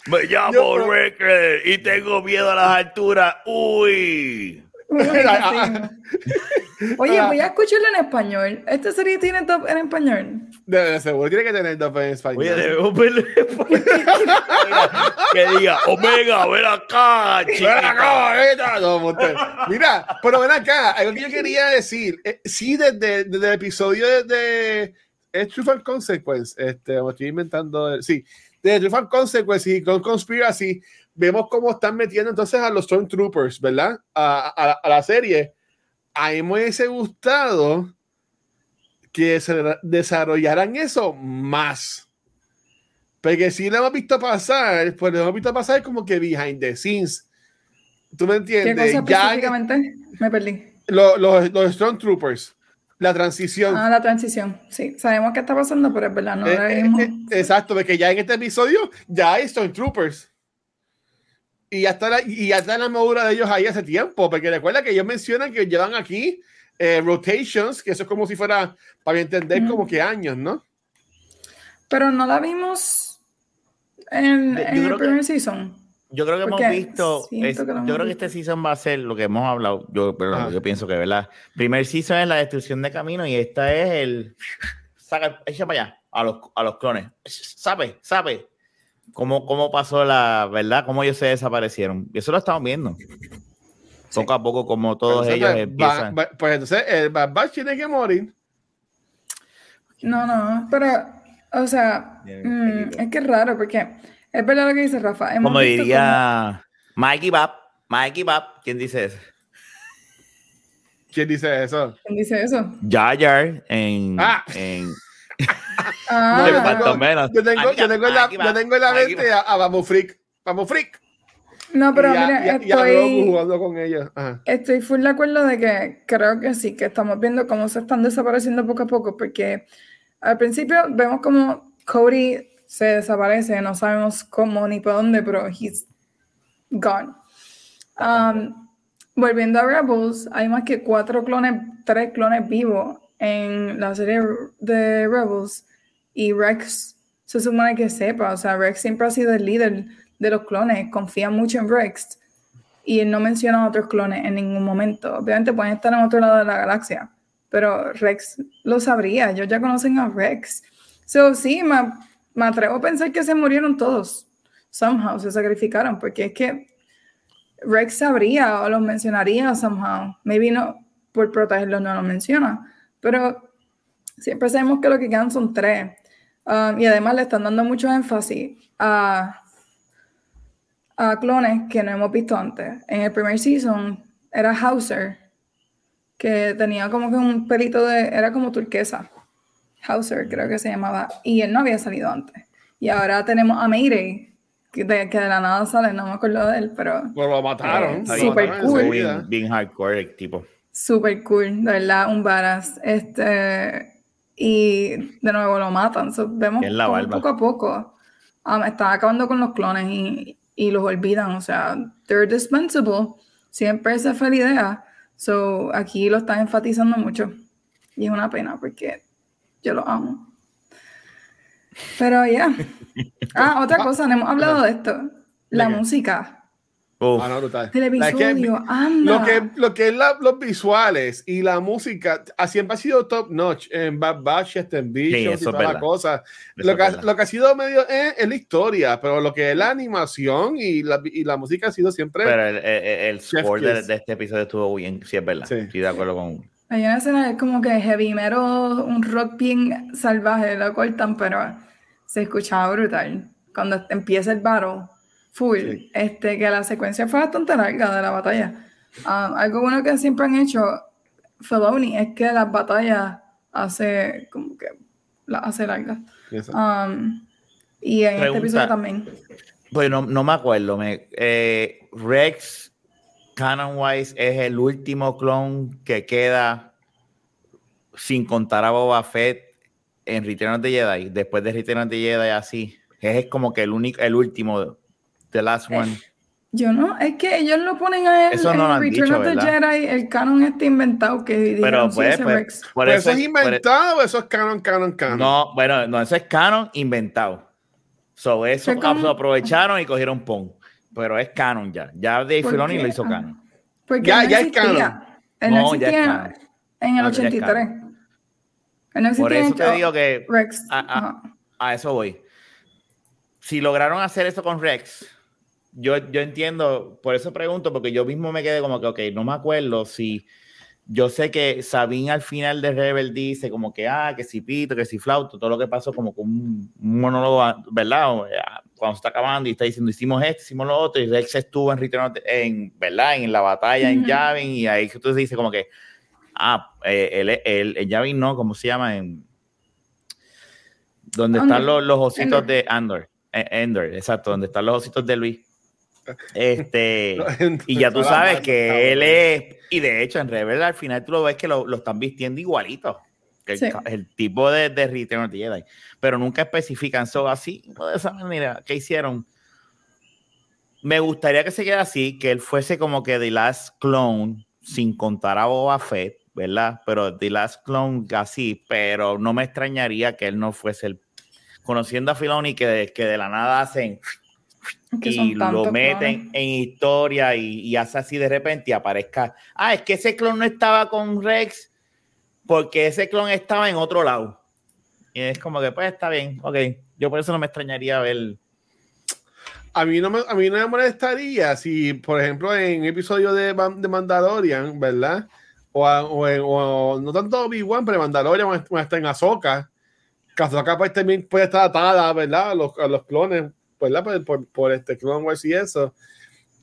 Me llamo Wrecker y tengo miedo a las alturas. Uy. [laughs] Oye, voy a escucharlo en español. ¿Esta serie tiene top en español? De, seguro tiene que tener top en español. Oye, debemos verlo en español. [laughs] que diga, Omega, ven acá, chica. Ven acá, no, Mira, pero ven acá, algo que yo quería decir. Eh, sí, desde, desde, el episodio de, de Truth and Consequence, este, me estoy inventando, sí, de Truth and Consequence y con Conspiracy, vemos cómo están metiendo entonces a los Stormtroopers, ¿verdad? A, a, a la serie a mí me hubiese gustado que se desarrollaran eso más. Porque si lo hemos visto pasar, pues lo hemos visto pasar como que behind the scenes. ¿Tú me entiendes? ¿Qué cosa específicamente? Me perdí. Los, los, los Stormtroopers. La transición. Ah, la transición. Sí, sabemos qué está pasando, pero es verdad, no Eh, eh, vimos. eh, exacto, porque ya en este episodio ya hay Stormtroopers. Y ya está la, y ya está la armadura de ellos ahí hace tiempo, porque recuerda que ellos mencionan que llevan aquí eh, rotations, que eso es como si fuera, para entender, Ujú. como que años, ¿no? Pero no la vimos en, Yo en el que- primer season. Yo creo que Porque hemos visto, es- que hemos yo creo que este season va a ser lo que hemos hablado, yo, perdón, Ajá. yo pienso que, ¿verdad? Primer season es la destrucción de camino y esta es el, saca, echa para allá, a los, a los clones, sabe, sabe, cómo, cómo pasó la, ¿verdad? Cómo ellos se desaparecieron, y eso lo estamos viendo. Poco a poco, como todos ellos entonces, empiezan. va- va- pues entonces el Bad Batch tiene que morir. No, no, pero, o sea, Bien, mm, es que es raro porque es verdad lo que dice Rafa. hemos como visto diría Mikey Bap, Mikey Bap, ¿quién dice eso? ¿Quién dice eso? ¿Quién dice eso? Jar Jar en, Ah. en Ah, yo tengo- menos. Yo tengo, Aquí yo tengo en la, yo tengo en la mente a, a Vamos Freak. Vamos Freak. no, pero y mira, a- y estoy, jugando con ellos. Ajá. estoy full de acuerdo de que creo que sí, que estamos viendo cómo se están desapareciendo poco a poco, porque al principio vemos como Cody se desaparece, no sabemos cómo ni por dónde, pero he's gone. Um, volviendo a Rebels, hay más que cuatro clones, tres clones vivos en la serie de Rebels y Rex se supone que sepa, o sea, Rex siempre ha sido el líder de los clones, confía mucho en Rex y él no menciona a otros clones en ningún momento. Obviamente pueden estar en otro lado de la galaxia, pero Rex lo sabría, ellos ya conocen a Rex. So, sí, me, me atrevo a pensar que se murieron todos, somehow, se sacrificaron, porque es que Rex sabría o los mencionaría somehow. Maybe no, por protegerlos no los menciona, pero siempre sabemos que lo que quedan son tres. Um, y además le están dando mucho énfasis a, a clones que no hemos visto antes. En el primer season era Hauser, que tenía como que un pelito de, era como turquesa. Hauser creo que se llamaba, y él no había salido antes. Y ahora tenemos a Mayday, que de, que de la nada sale, no me acuerdo de él, pero Pues lo mataron. Bien, Super mataron cool. bien, bien hardcore tipo. Súper cool, de verdad, un badass. Este, y de nuevo lo matan. So, vemos la poco a poco um, están acabando con los clones y, y los olvidan. O sea, they're dispensable. Siempre esa fue la idea. So, aquí lo están enfatizando mucho. Y es una pena porque yo lo amo. Pero ya. [laughs] Ah, otra cosa, no hemos hablado de esto. La música Uf, Ah, no, que-. Lo que, lo que es la- los visuales y la música siempre ha sido top notch en Bad Batch, en Visions y eso es toda la verdad. cosa. eso Lo que, lo que ha sido medio eh, es la historia, pero lo que es la animación y la, y la música ha sido siempre. Pero el, el, el score de, de este episodio estuvo bien, sí es verdad. Sí. Estoy de acuerdo con. Hay una escena es como que heavy metal, un rock bien salvaje, lo cortan, pero se escuchaba brutal. Cuando empieza el battle, full, Sí. este, que la secuencia fue bastante larga de la batalla. Ah, algo bueno que siempre han hecho Filoni es que las batallas hace como que las hace largas. Um, y en este episodio también. Pues no, no me acuerdo. Me, eh, Rex, Canon Wise, es el último clon que queda sin contar a Boba Fett en Return of the Jedi. Después de Return of the Jedi, así. Es como que el único, el último, The Last Eh, One. Yo no, es que ellos lo ponen a él Eso no en lo han Return dicho, of the ¿verdad? Jedi, el canon está inventado que Pero pues, pues, Rex. por ¿Pero eso es por- inventado o eso es canon, canon, canon? No, bueno, no, eso es canon inventado. So, eso como- lo aprovecharon y cogieron pon. Pero es canon ya. Ya Dave ¿Por Filoni lo hizo Ah. canon. Porque Ya- no ya es canon. Él no, No, ya es canon. en el No, ya es 83. Él no existía Por en eso te el- digo que Rex. a- a eso voy. Si lograron hacer eso con Rex, yo, yo entiendo, por eso pregunto, porque yo mismo me quedé como que, ok, no me acuerdo si. Yo sé que Sabine al final de Rebel dice como que, ah, que si pito, que si flauto, todo lo que pasó como con un, un monólogo, ¿verdad? O, eh, Cuando se está acabando y está diciendo, hicimos esto, hicimos lo otro, y Rex estuvo en, Return en ¿verdad? En la batalla en. Yavin, y ahí que tú dices como que, ah, eh, el, el, el Yavin no, ¿cómo se llama? En, donde Andor. están los, los ositos de Andor. Eh, exacto, donde están los ositos de Luis. Este, [laughs] y ya tú sabes que él es, y de hecho en Rebel al final tú lo ves que lo, lo están vistiendo igualito. Que el, el, tipo de, de Return of the Jedi, pero nunca especifican eso así, de esa manera, ¿qué hicieron? Me gustaría que se quede así, que él fuese como que The Last Clone, sin contar a Boba Fett, ¿verdad? Pero The Last Clone así, pero no me extrañaría que él no fuese el... Conociendo a Filoni, que de, que de la nada hacen y lo meten en historia y, y, hace así de repente y aparezca, ah, es que ese clon no estaba con Rex porque ese clon estaba en otro lado. Y es como que, pues está bien, ok. Yo por eso no me extrañaría ver. A mí no me, a mí no me molestaría si, por ejemplo, en un episodio de, de Mandalorian, ¿verdad? O, o, o, no tanto Obi-Wan, pero Mandalorian está en Ahsoka. Que Ahsoka pues, también puede estar atada, ¿verdad? A los, a los clones ¿verdad? Por, por, por, este Clone Wars y eso,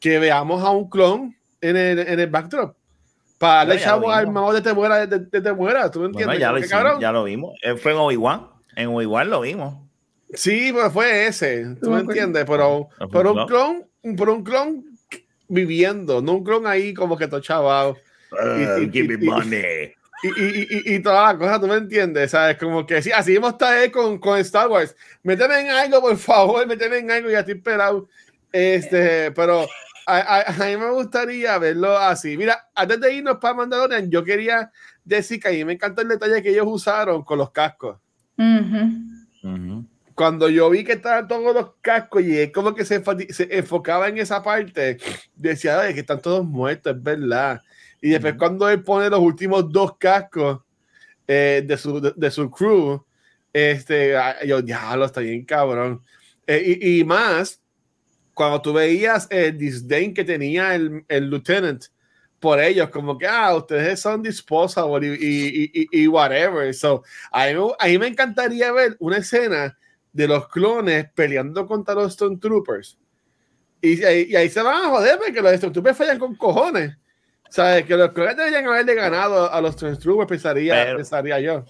que veamos a un clon en el, en el backdrop. Para darle chavo al mago de te muera, de, de te muera, ¿tú me entiendes? Bueno, ya, lo hicimos, ya, lo vimos. Fue en Obi-Wan. En Obi-Wan lo vimos. Sí, pero fue ese, ¿tú me entiendes? Pero, pero un clon, por un clon viviendo, no un clon ahí como que todo chaval. Uh, y, give me money. Y, y, y, y, toda la cosa, tú me entiendes, ¿sabes? Como que sí, así hemos estado con, con Star Wars. Méteme en algo, por favor, méteme en algo, ya estoy esperado. Este, [laughs] pero a, a, a, mí me gustaría verlo así. Mira, antes de irnos para Mandalorian, yo quería decir que a mí me encantó el detalle que ellos usaron con los cascos. Uh -huh. Uh -huh. Cuando yo vi que estaban todos los cascos y es como que se, se enfocaba en esa parte, decía, Oye, que están todos muertos, es verdad. Y después, uh -huh. cuando él pone los últimos dos cascos eh, de, su, de, de, su crew, este, yo, diablo, está bien cabrón. Eh, y, y, más, cuando tú veías el disdain que tenía el, el lieutenant por ellos, como que, ah, ustedes son disposable y, y, y, y whatever. So, a mí, a mí me encantaría ver una escena de los clones peleando contra los Stormtroopers. Y, y, ahí se van a joder porque los Stormtroopers fallan con cojones. ¿Sabes? Que los clones deberían haberle ganado a los Stormtroopers, pensaría, Pero, pensaría yo.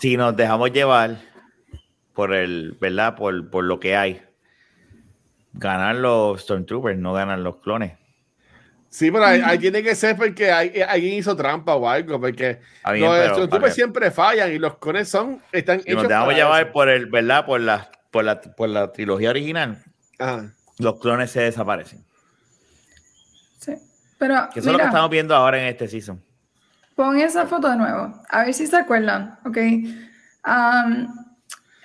Si nos dejamos llevar por el, ¿verdad? Por, por lo que hay. Ganan los Stormtroopers, no ganan los clones. Sí, pero ahí, ahí, tiene que ser porque hay, alguien hizo trampa o algo, porque bien, los Stormtroopers siempre fallan y los clones son, están si hechos nos dejamos llevar eso. por el, ¿verdad? Por la, por la, por la trilogía original. Ajá. Los clones se desaparecen. Pero, que eso mira, es lo que estamos viendo ahora en este season. Pon esa foto de nuevo, a ver si se acuerdan, ¿ok? Um,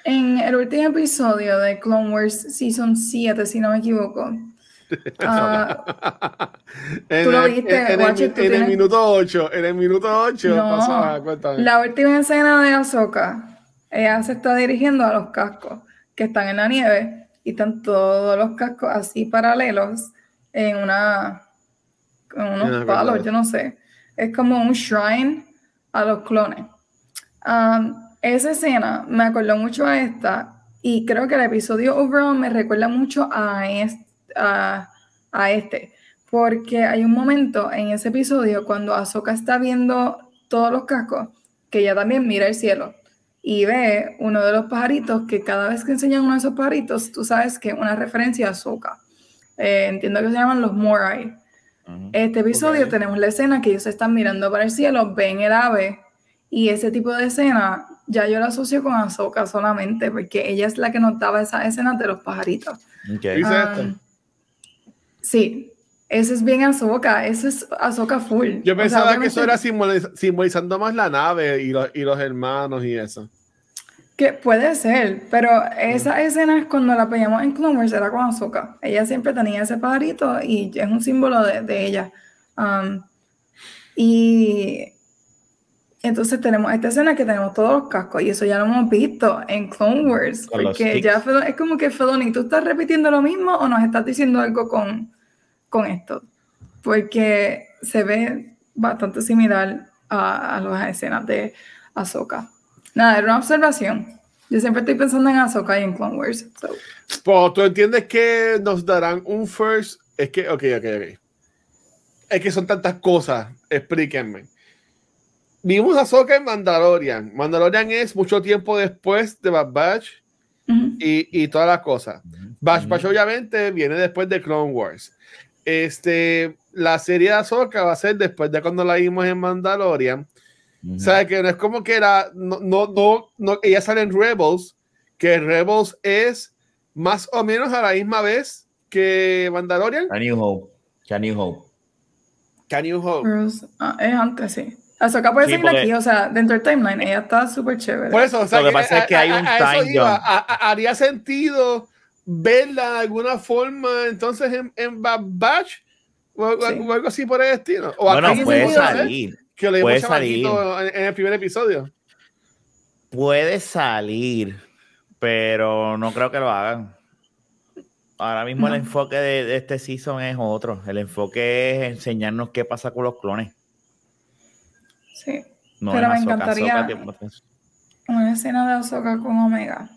en el último episodio de Clone Wars Season 7, si no me equivoco, [laughs] Uh, [laughs] tú lo viste, en, en el minuto 8, en el minuto 8 no, pasaba, La última escena de Ahsoka, ella se está dirigiendo a los cascos que están en la nieve y están todos los cascos así paralelos en una unos no, palos, yo no sé. Es como un shrine a los clones. Um, esa escena me acordó mucho a esta y creo que el episodio overall me recuerda mucho a este a, a, este, porque hay un momento en ese episodio cuando Ahsoka está viendo todos los cascos, que ella también mira el cielo y ve uno de los pajaritos que cada vez que enseñan uno de esos pajaritos, tú sabes que es una referencia a Ahsoka. Eh, entiendo que se llaman los Morai. Uh -huh. Este episodio okay. tenemos la escena que ellos están mirando para el cielo, ven el ave y ese tipo de escena ya yo la asocio con Ahsoka solamente porque ella es la que notaba esa escena de los pajaritos. Okay. Um, Sí, eso es bien Azoka, eso es Azoka full. Yo pensaba o sea, que eso era simboliz simbolizando más la nave y, lo, y, los hermanos y eso. Que puede ser, pero mm. escena es cuando la peleamos en Clone Wars era con Azoka. Ella siempre tenía ese pajarito y es un símbolo de, de ella. Um, y entonces tenemos esta escena que tenemos todos los cascos y eso ya lo hemos visto en Clone Wars. Con porque ya es como que Feloni, ¿tú estás repitiendo lo mismo o nos estás diciendo algo con, con esto? Porque se ve bastante similar a, a las escenas de Ahsoka. Nada, era una observación. Yo siempre estoy pensando en Ahsoka y en Clone Wars. So. Pues, ¿Tú entiendes que nos darán un first? Es que, ok, ok, ok. Es que son tantas cosas. Explíquenme vimos a Soka en Mandalorian. Mandalorian es mucho tiempo después de Bad Batch uh -huh. y, y todas las cosas. Uh -huh. Ujú. Bash obviamente viene después de Clone Wars. Este, la serie de Ahsoka va a ser después de cuando la vimos en Mandalorian. O sea, que no es como que era, no, no, no, no, ella sale en Rebels, que Rebels es más o menos a la misma vez que Mandalorian. A New Hope. A New Hope. Can you hope? Bruce, ah, es antes, sí. Ahsoka puede Sí, seguir porque- aquí, o sea, dentro del timeline, ella está súper chévere. Por eso, o sea, Lo que pasa es que hay un eso time iba, jump. a- a- haría sentido verla de alguna forma entonces en, en Bad Batch o, Sí. o algo así por el estilo. O Bueno, puede ¿eh? Salir. que le puede dimos chamaquito en, en el primer episodio. Puede salir, pero no creo que lo hagan. Ahora mismo No. el enfoque de, de este season es otro. El enfoque es enseñarnos qué pasa con los clones. Sí. No Pero me encantaría- Ahsoka. Una escena de Ahsoka con Omega.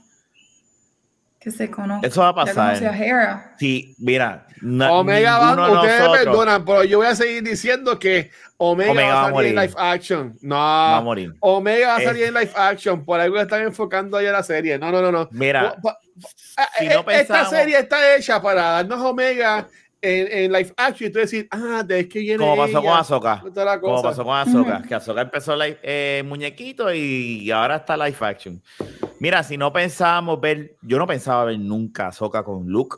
Que se conoce. Eso va a pasar. Hera. Sí, mira. Omega va, ustedes me nosotros perdonan, pero yo voy a seguir diciendo que Omega, Omega va a salir en morir. live action. No, va a morir. Omega va a Es- salir en live action. Por algo están enfocando ahí a la serie. No, no, no, no. Mira, si eh, no Esta serie está hecha para darnos Omega en, en live action y tú decir, ah, de que viene como pasó con ella, la Como pasó con. Ujú. Que Ahsoka empezó live, eh, muñequito y ahora está live action. Mira, si no pensábamos ver, yo no pensaba ver nunca Ahsoka con Luke.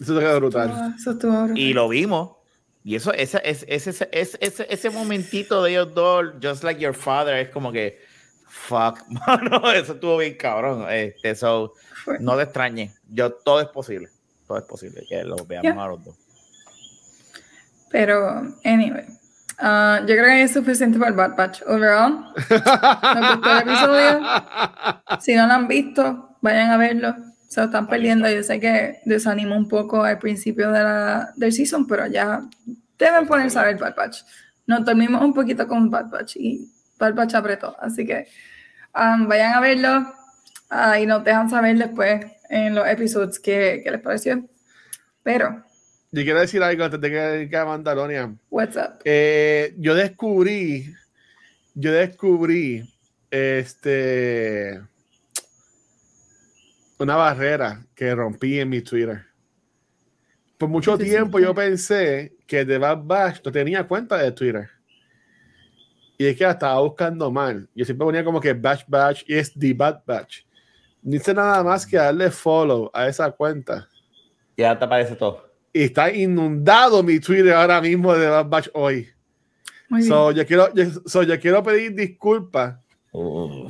Eso te queda brutal. Ah, Eso estuvo brutal. Y lo vimos. Y eso, ese, ese, ese, ese, ese, ese momentito de ellos dos, just like your father, es como que, fuck, [laughs] mano, eso estuvo bien cabrón. Este, so, no te extrañes. Yo, todo es posible. Todo es posible que lo veamos Yeah. a los dos. Pero, anyway. ah, yo creo que es suficiente para el Bad Batch. Overall, ¿les gustó el episodio? [laughs] Si no lo han visto, vayan a verlo. Se lo están perdiendo. Yo sé que desanimó un poco al principio de la, del season, pero ya deben ponerse a ver Bad Batch. Nos dormimos un poquito con Bad Batch y Bad Batch apretó. Así que um, vayan a verlo ah, y nos dejan saber después en los episodios qué, qué les pareció. Pero, Yo quiero decir algo antes de que, que a Mandalorian. what's up? Eh, yo descubrí, yo descubrí este una barrera que rompí en mi Twitter. Por mucho ¿Qué te tiempo yo pensé que The Bad Batch no tenía cuenta de Twitter. Y es que la estaba buscando mal. Yo siempre ponía como que Batch Batch y es The Bad Batch. No hice nada más que darle follow a esa cuenta. Ya te aparece todo. Y está inundado mi Twitter ahora mismo de Bad Batch hoy. Muy bien. So, yo, quiero, yo, so, yo quiero pedir disculpas Uh,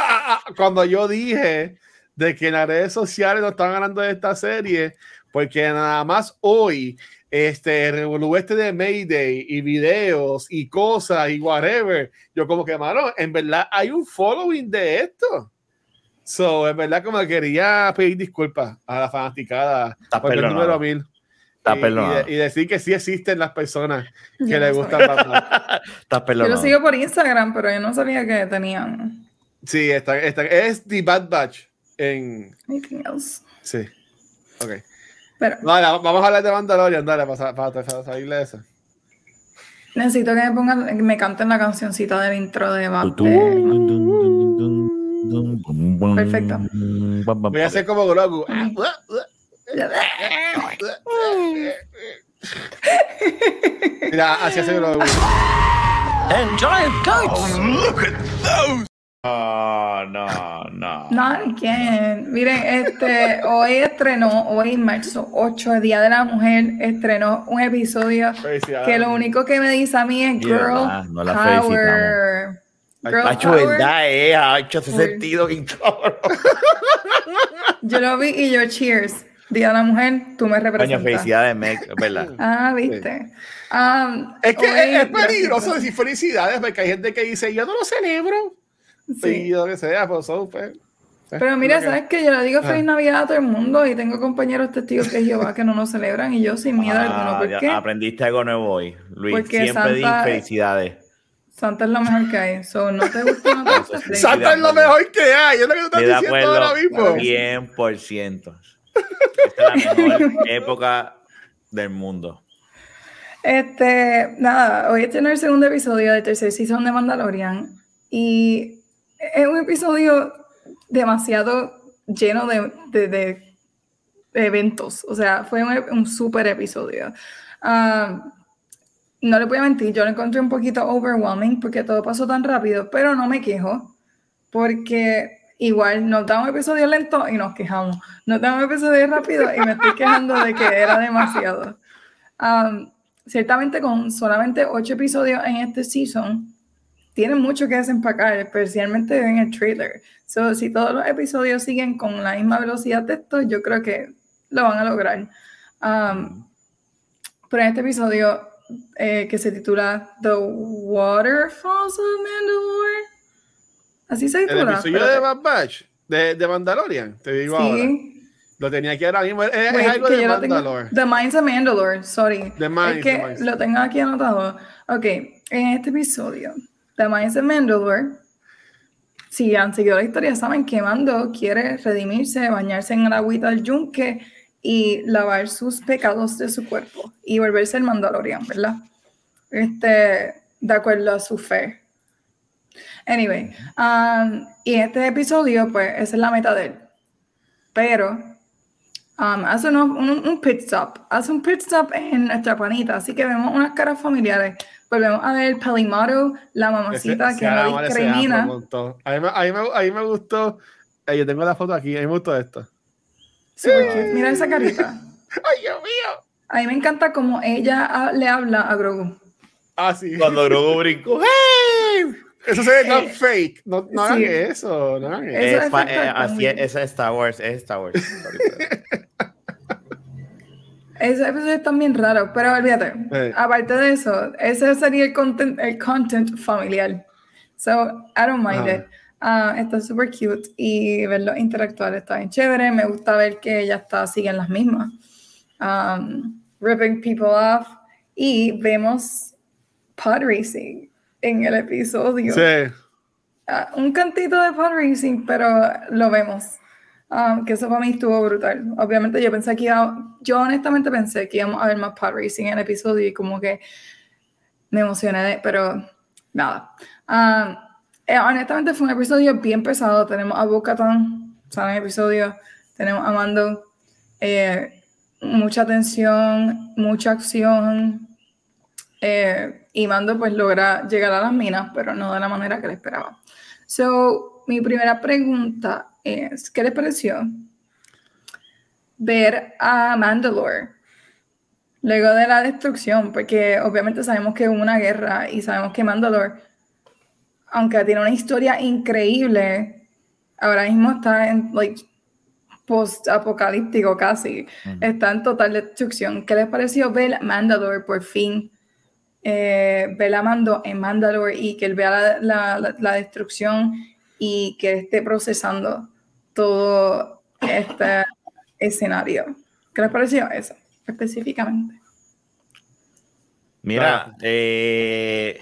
[laughs] cuando yo dije de que en las redes sociales no estaban hablando de esta serie, porque nada más hoy, este, revolú este de Mayday y videos y cosas y whatever, yo como que, mano, en verdad hay un following de esto. So, en verdad como que quería pedir disculpas a la fanaticada Estás por el perdonado. número mil. Y- y, perdonado. de- y decir que sí existen las personas Yo que no les. Estás Yo lo sigo por Instagram, pero yo no sabía que tenían Sí, está, está, es The Bad Batch en... anything else. Sí. Ok. Pero Vale, vamos a hablar de Mandalorian, dale, para, para, para salir de eso. necesito que me pongan, que me canten la cancioncita del intro de Bad Perfecto. Voy a hacer como Grogu. Mira, así hace Grogu. No, no, no. Not again. Miren, este, [laughs] hoy estrenó, hoy marzo 8, Día de la Mujer, estrenó un episodio que lo único que me dice a mí es Girl no la Power. Ha hecho Power. verdad, eh, ha hecho ese sentido bien cabrón. [laughs] Yo lo vi y yo, cheers. Día de la Mujer, tú me Coño, representas. felicidades, Meg, verdad. [laughs] Ah, viste. Um, Es que hoy- es, es peligroso decir felicidades porque hay gente que dice, yo no lo celebro. Sí. Y lo que sea, pues son, pues. eh, Pero mira, que- ¿sabes qué? Yo le digo feliz Ah. Navidad a todo el mundo y tengo compañeros testigos de Jehová que no nos celebran y yo sin miedo alguno. Ah, ¿Por ya qué? Aprendiste algo nuevo hoy, Luis. Porque Siempre di Santa- felicidades. Santa es lo mejor que hay. So, no te gusta, no te sí. feliz. Santa es lo mejor que hay, es lo que tú estás de diciendo acuerdo ahora mismo. 100%. Esta es la mejor época del mundo. Este, nada, hoy este es el segundo episodio del tercer season de Mandalorian y es un episodio demasiado lleno de, de, de eventos. O sea, fue un, un super episodio. Ah, no le voy a mentir, yo lo encontré un poquito overwhelming porque todo pasó tan rápido, pero no me quejo porque igual nos da un episodio lento y nos quejamos. Nos da un episodio rápido y me estoy quejando de que era demasiado. Ciertamente con solamente ocho episodios en este season, tienen mucho que desempacar, especialmente en el trailer. So, si todos los episodios siguen con la misma velocidad de esto, yo creo que lo van a lograr. Pero en este episodio eh, que se titula The Waterfalls of Mandalore, así se titula. El episodio de Bad Batch, de, de, Mandalorian, te digo sí. ahora. Lo tenía aquí ahora mismo. Es, Wait, es algo de Mandalore. The Minds of Mandalore, sorry. The Minds, es que the Minds. lo tengo aquí anotado. Ok, en este episodio, The Minds of Mandalore, si han seguido la historia, saben que Mando quiere redimirse, bañarse en el agüita del yunque y lavar sus pecados de su cuerpo y volverse el Mandalorian, ¿verdad? Este, de acuerdo a su fe. Anyway, um, y este episodio, pues, esa es la meta de él. Pero, um, hace un, un, un, pit stop, hace un pit stop en nuestra panita, así que vemos unas caras familiares. Volvemos a ver Pelimato, la mamacita ese, que no discrimina. A mí, me, a, mí me, a mí me gustó, eh, yo tengo la foto aquí, a mí me gustó esto. Super cute. Mira esa carita. ¡Ay, Dios mío! A mí me encanta como ella le habla a Grogu. Ah, sí. Cuando Grogu brincó. [laughs] ¡Hey! Eso se ve tan eh, fake. No, no hagan eso. No hagan eso. Es, eh, así es, esa es Star Wars. Es Star Wars. Ese episodio es también raro, pero olvídate. Eh. Aparte de eso, ese sería el content, el content familiar. So, I don't mind it. Uh, está súper cute y verlo interactuar está bien chévere. Me gusta ver que ella está, siguen las mismas. Um, ripping people off. Y vemos pod racing en el episodio. Sí. Uh, un cantito de pod racing, pero lo vemos. Um, que eso para mí estuvo brutal. Obviamente yo pensé que iba, yo honestamente pensé que íbamos a ver más pod racing en el episodio y como que me emocioné, pero nada. Um, eh, honestamente fue un episodio bien pesado. Tenemos a Bo-Katan, ¿saben? Episodio. Tenemos a Mando. Eh, mucha tensión, mucha acción. Eh, y Mando pues logra llegar a las minas, pero no de la manera que le esperaba. So, mi primera pregunta es, ¿qué les pareció ver a Mandalore luego de la destrucción? Porque obviamente sabemos que hubo una guerra y sabemos que Mandalore aunque tiene una historia increíble, ahora mismo está en like, post-apocalíptico casi, uh -huh. está en total destrucción. ¿Qué les pareció ver Mandalore por fin? Eh, ver a Mando en Mandalore y que él vea la, la, la, la, destrucción y que esté procesando todo este escenario. ¿Qué les pareció eso específicamente? Mira, eh,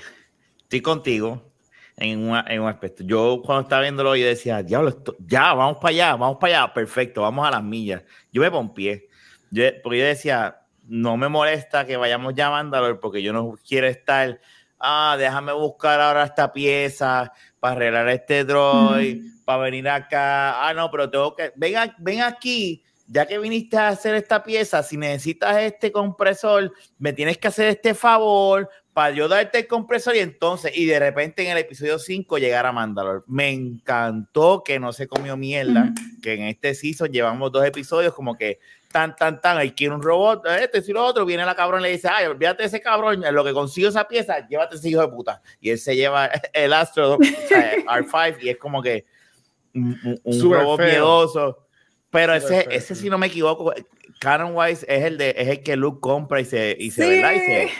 estoy contigo en, una, en un aspecto. Yo cuando estaba viéndolo, yo decía, diablo, esto, ya, vamos para allá, vamos para allá, perfecto, vamos a las millas. Yo me pompié, yo, porque yo decía, no me molesta que vayamos ya a Mandalore, porque yo no quiero estar, ah, déjame buscar ahora esta pieza para arreglar este droid, mm para venir acá, ah, no, pero tengo que, ven, ven aquí, ya que viniste a hacer esta pieza, si necesitas este compresor, me tienes que hacer este favor para yo darte el compresor y entonces, y de repente en el episodio 5 llegar a Mandalore. Me encantó que no se comió mierda, uh -huh. que en este season llevamos dos episodios como que tan, tan, tan, hay quiere un robot, este y lo otro, viene la cabrón y le dice, ay, olvídate de ese cabrón, lo que consigo esa pieza, llévate ese hijo de puta. Y él se lleva [laughs] el Astro, o sea, R5, y es como que un, un robot feo. miedoso. Pero ese, ese, si no me equivoco, Canon Wise es el, de, es el que Luke compra y se, y se, sí. ¿verdad? Y se,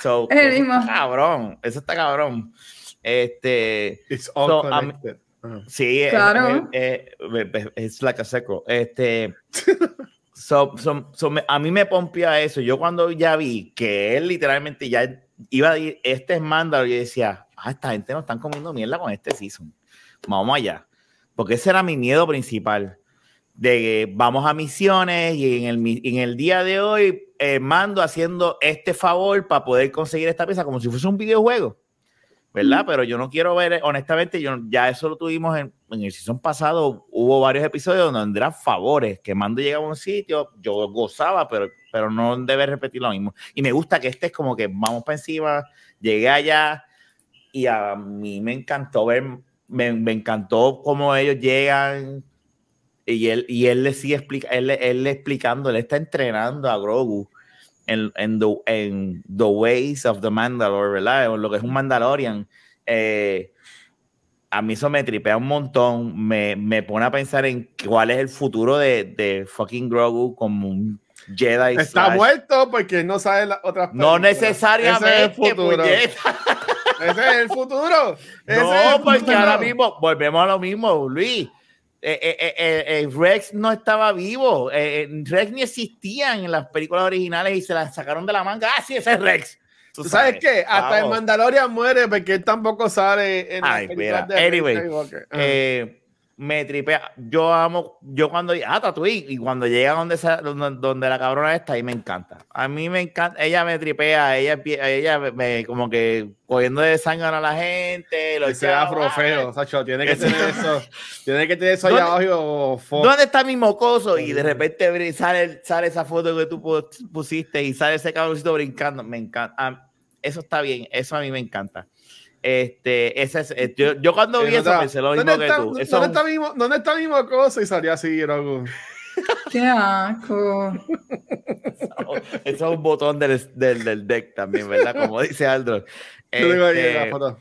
So, el eso está cabrón, eso está cabrón. Este, It's all so, connected. Um, uh -huh. Sí, claro. es, es, es, es like a seco. Este, [laughs] so, so, so me, a mí me pompía eso. Yo cuando ya vi que él literalmente ya iba a ir, este es Mandalor, yo decía, ah, esta gente no están comiendo mierda con este season. Vamos allá. Porque ese era mi miedo principal. De que vamos a misiones y en el, en el día de hoy eh, mando haciendo este favor para poder conseguir esta pieza como si fuese un videojuego, ¿verdad? Pero yo no quiero ver, honestamente, yo, ya eso lo tuvimos en, en el season pasado hubo varios episodios donde eran favores, que Mando llegaba a un sitio, yo gozaba, pero, pero no debe repetir lo mismo. Y me gusta que este es como que vamos para encima, llegué allá y a mí me encantó ver, me, me encantó cómo ellos llegan y él, y él le sigue explica, él, él explicando, él está entrenando a Grogu en, en, the, en the ways of the Mandalore, ¿verdad? Lo que es un Mandalorian. Eh, a mí eso me tripea un montón, me, me, pone a pensar en cuál es el futuro de, de fucking Grogu como un Jedi. Está muerto porque no sabe las otras No necesariamente. Ese es el futuro. [laughs] Ese es el futuro. Ese no, es el porque futuro. ahora mismo volvemos a lo mismo, Luis. Eh, eh, eh, Rex no estaba vivo. Rex ni existían en las películas originales y se las sacaron de la manga. Ah, sí, ese es Rex. ¿Tú sabes, sabes qué? Hasta Vamos. el Mandalorian muere porque él tampoco sale en Ay, las películas mira. de Anyway, Skywalker. Me tripea. Yo amo, yo cuando ah, Tatooine, y cuando llega donde, donde, donde la cabrona está, ahí me encanta. A mí me encanta, ella me tripea, ella, ella me, como que cogiendo de sangre a la gente. Lo Ese afro ah, feo, Sacho, tiene que tener eso. Tiene que tener eso allá ¿Dónde- abajo. ¿Dónde está mi mocoso? Y de repente sale, sale esa foto que tú pu- pusiste y sale ese cabroncito brincando. Me encanta. Ah, eso está bien. Eso a mí me encanta. Este, ese es, eh, yo, yo cuando vi eso pensé lo ¿Dónde mismo que está- tú. Eso ¿Dónde es está mismo, ¿Dónde está mi mocoso? Y salía así, Grogu. [laughs] Qué asco. eso es un botón del, del, del deck también, ¿verdad? Como dice Aldro. Este, la foto.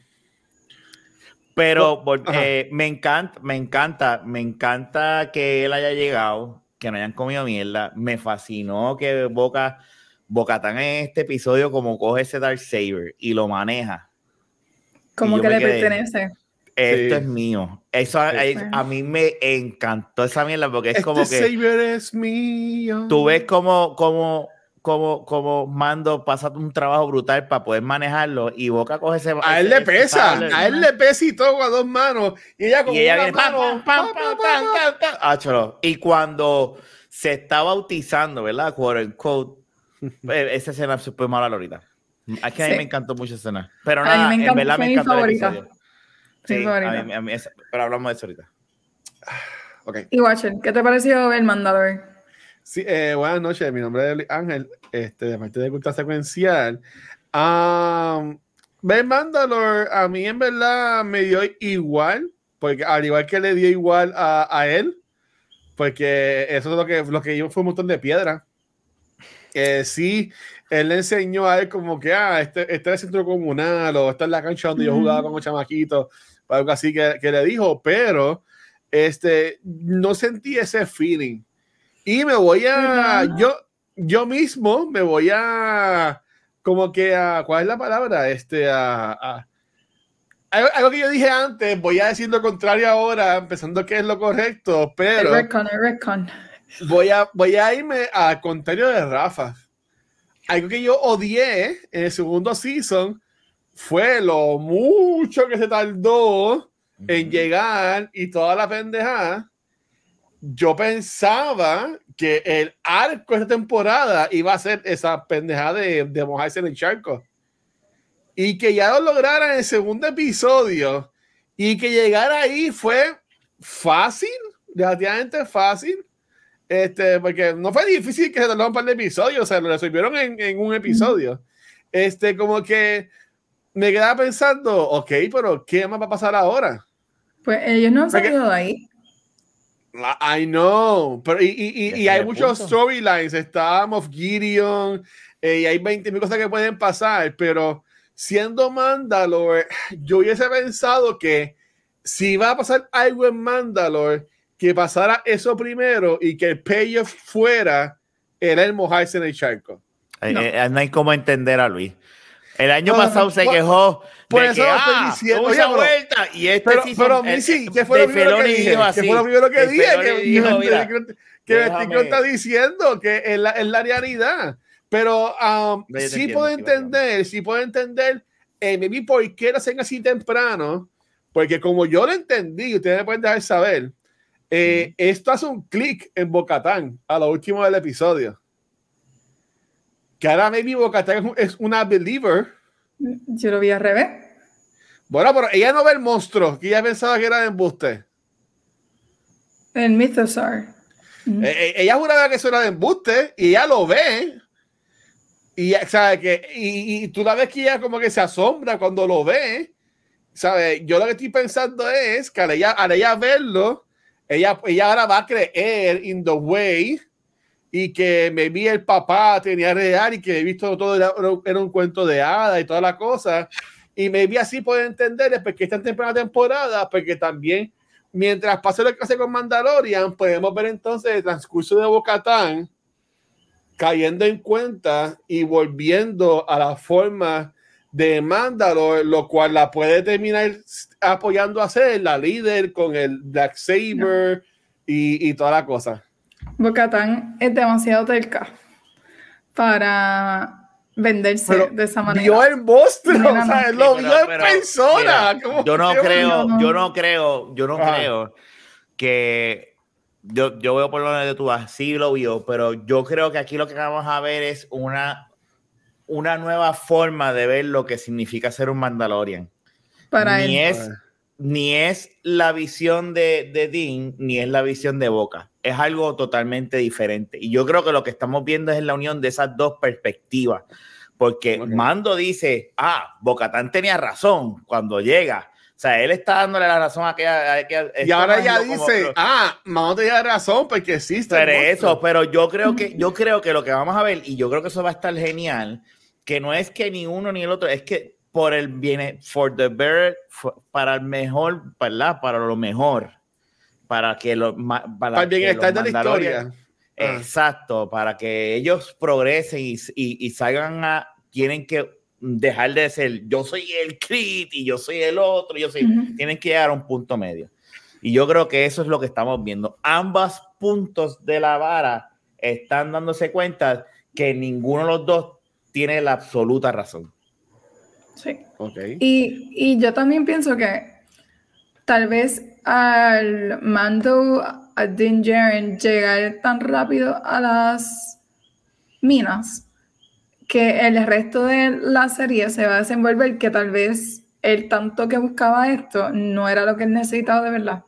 Pero eh, me encanta, me encanta, me encanta que él haya llegado, que no hayan comido mierda. Me fascinó que Boca, Bocatán en este episodio como coge ese Dark Saber y lo maneja. Como que le quedé- pertenece. Esto Sí. es mío. Eso a, Sí. a- a mí me encantó esa mierda porque es Este como que Saber es mío. tú ves como, como, como, como Mando pasa un trabajo brutal para poder manejarlo y Boca coge ese. A él le pesa, a él le pesa y todo a dos manos. Y ella con y ella una viene pam, mano. pam, pam, pa, pam, pa, pam, pa, pam, pam. Ah, cholo. Y cuando se está bautizando, ¿verdad? Quote unquote, eh, esa escena es súper mala ahorita. Es que a mí Sí. me encantó mucho esa escena. Pero nada, me en encanta, verdad me encantó Sí, favorita. a mí- a mí esa- pero hablamos de eso ahorita. Ok. Y Watcher, ¿qué te pareció el Mandalore? Sí, eh, buenas noches, mi nombre es Ángel, este, de parte de Cultura Secuencial. Um, Ben Mandalore, a mí en verdad me dio igual, porque al igual que le dio igual a, a él, porque eso es lo que, lo que yo fue un montón de piedra. Eh, sí, él le enseñó a él como que, ah, este, este es el centro comunal, o esta es la cancha donde yo jugaba con los chamaquitos, o algo así que, que le dijo, pero este, no sentí ese feeling. Y me voy a, yo, yo mismo me voy a, como que a, ¿cuál es la palabra? Este, a, a- algo, algo que yo dije antes, voy a decir lo contrario ahora, empezando que es lo correcto, pero Redcon, el Redcon. voy a, voy a irme al contrario de Rafa. Algo que yo odié en el segundo season fue lo mucho que se tardó en llegar y toda la pendejada. Yo pensaba que el arco de esta temporada iba a ser esa pendejada de, de mojarse en el charco. Y que ya lo lograran en el segundo episodio y que llegar ahí fue fácil, relativamente fácil. Este, porque no fue difícil que se tardaron un par de episodios, o sea, lo resolvieron en, en un episodio. Este, como que me quedaba pensando, ok, pero ¿qué más va a pasar ahora? Pues ellos no han Porque- salido de ahí. I know, pero y, y, y- y hay muchos storylines. Está Moff Gideon eh, y hay 20 mil cosas que pueden pasar, pero siendo Mandalore, yo hubiese pensado que si iba a pasar algo en Mandalore, que pasara eso primero y que el payoff fuera era el mojarse en el charco. Eh, No. eh, no hay cómo entender a Luis. El año No, pasado no, se por- quejó por de eso que lo estoy ah, diciendo. tuvo Oye, vuelta y este Pero, season, pero Missy, eh, ¿qué fue lo primero que dije? dijo ¿Qué así. fue lo primero que dije? Que, dijo, [laughs] que- mira, que- que déjame- Vertigo está diciendo que es la, es la realidad. Pero um, No, sí entiendo, puedo sí, entender, sí puedo entender, eh, maybe por qué lo hacen así temprano, porque como yo lo entendí, ustedes me pueden dejar saber, eh, esto hace un clic en Bocatán a lo último del episodio. Que ahora maybe Bocatán es un- es una believer. Yo lo vi al revés. Bueno, pero ella no ve el monstruo, que ella pensaba que era de embuste. El Mythosaur. Eh, eh, ella juraba que eso era de embuste y ella lo ve. Y, ¿sabe? Que, y, y, tú la ves que ella como que se asombra cuando lo ve. ¿Sabe? Yo lo que estoy pensando es que al ella, al ella verlo, ella, ella ahora va a creer in the way y que me vi el papá tenía real y que he visto todo era, era, un cuento de hada y toda la cosa. Y me vi así puede entender porque está en temporada temporada, porque también mientras pasa lo que hace con Mandalorian, podemos ver entonces el transcurso de Bocatán cayendo en cuenta y volviendo a la forma de Mandalor, lo cual la puede terminar apoyando a ser la líder con el Black Saber y, y toda la cosa. Bocatán es demasiado terca para venderse de esa manera. Vio el monstruo, o sea, él lo vio en persona. yo no creo, yo no creo, yo no creo que yo, yo veo por lo de tú así lo vio, pero yo creo que aquí lo que vamos a ver es una, una nueva forma de ver lo que significa ser un Mandalorian. Para ni él. es ni es la visión de, de Dean, ni es la visión de Boca. Es algo totalmente diferente. Y yo creo que lo que estamos viendo es la unión de esas dos perspectivas. Porque Mando dice, ah, Bocatán tenía razón cuando llega. O sea, él está dándole la razón a aquella. y ahora ya dice, ah, Mando tenía razón porque existe. Pero eso, pero yo creo que yo creo que lo que vamos a ver, y yo creo que eso va a estar genial, que no es que ni uno ni el otro, es que por el bien, for the better, para el mejor, ¿verdad? Para lo mejor, para que lo, para, para el bienestar de la historia. Ah. Exacto, para que ellos progresen y, y, salgan a, tienen que dejar de ser yo soy el crit y yo soy el otro, yo soy, tienen que llegar a un punto medio. Y yo creo que eso es lo que estamos viendo. Ambos puntos de la vara están dándose cuenta que ninguno de los dos tiene la absoluta razón. Sí. Okay. Y, y, yo también pienso que tal vez al mando a Din Djarin llegar tan rápido a las minas que el resto de la serie se va a desenvolver que tal vez el tanto que buscaba esto no era lo que él necesitaba de verdad.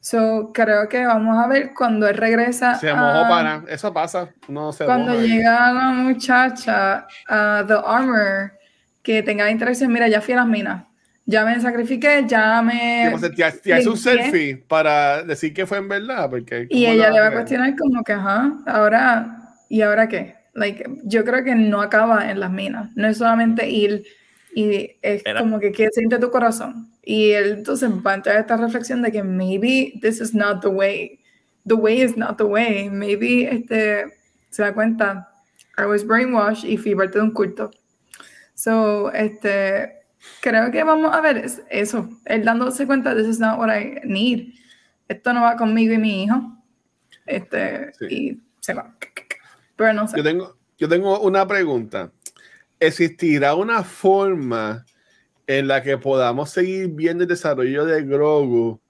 So, creo que vamos a ver cuando él regresa. Se mojó para. Eso pasa. No se Cuando llega la muchacha a The Armor que tenga interacción, mira, ya fui a las minas, ya me sacrifiqué, ya me... te, hace un selfie para decir que fue en verdad, porque... Y ella le va a cuestionar como que, ajá, ahora, ¿y ahora qué? Like, yo creo que no acaba en las minas, no es solamente ir y es como que qué siente tu corazón. Y él entonces va a entrar esta reflexión de que maybe this is not the way, the way is not the way, maybe este, se da cuenta, I was brainwashed y fui parte de un culto. So, este, creo que vamos a ver eso, él dándose cuenta, this is not what I need. Esto no va conmigo y mi hijo. Este, y se va. Pero no sé. Yo tengo, yo tengo una pregunta. ¿Existirá una forma en la que podamos seguir viendo el desarrollo de Grogu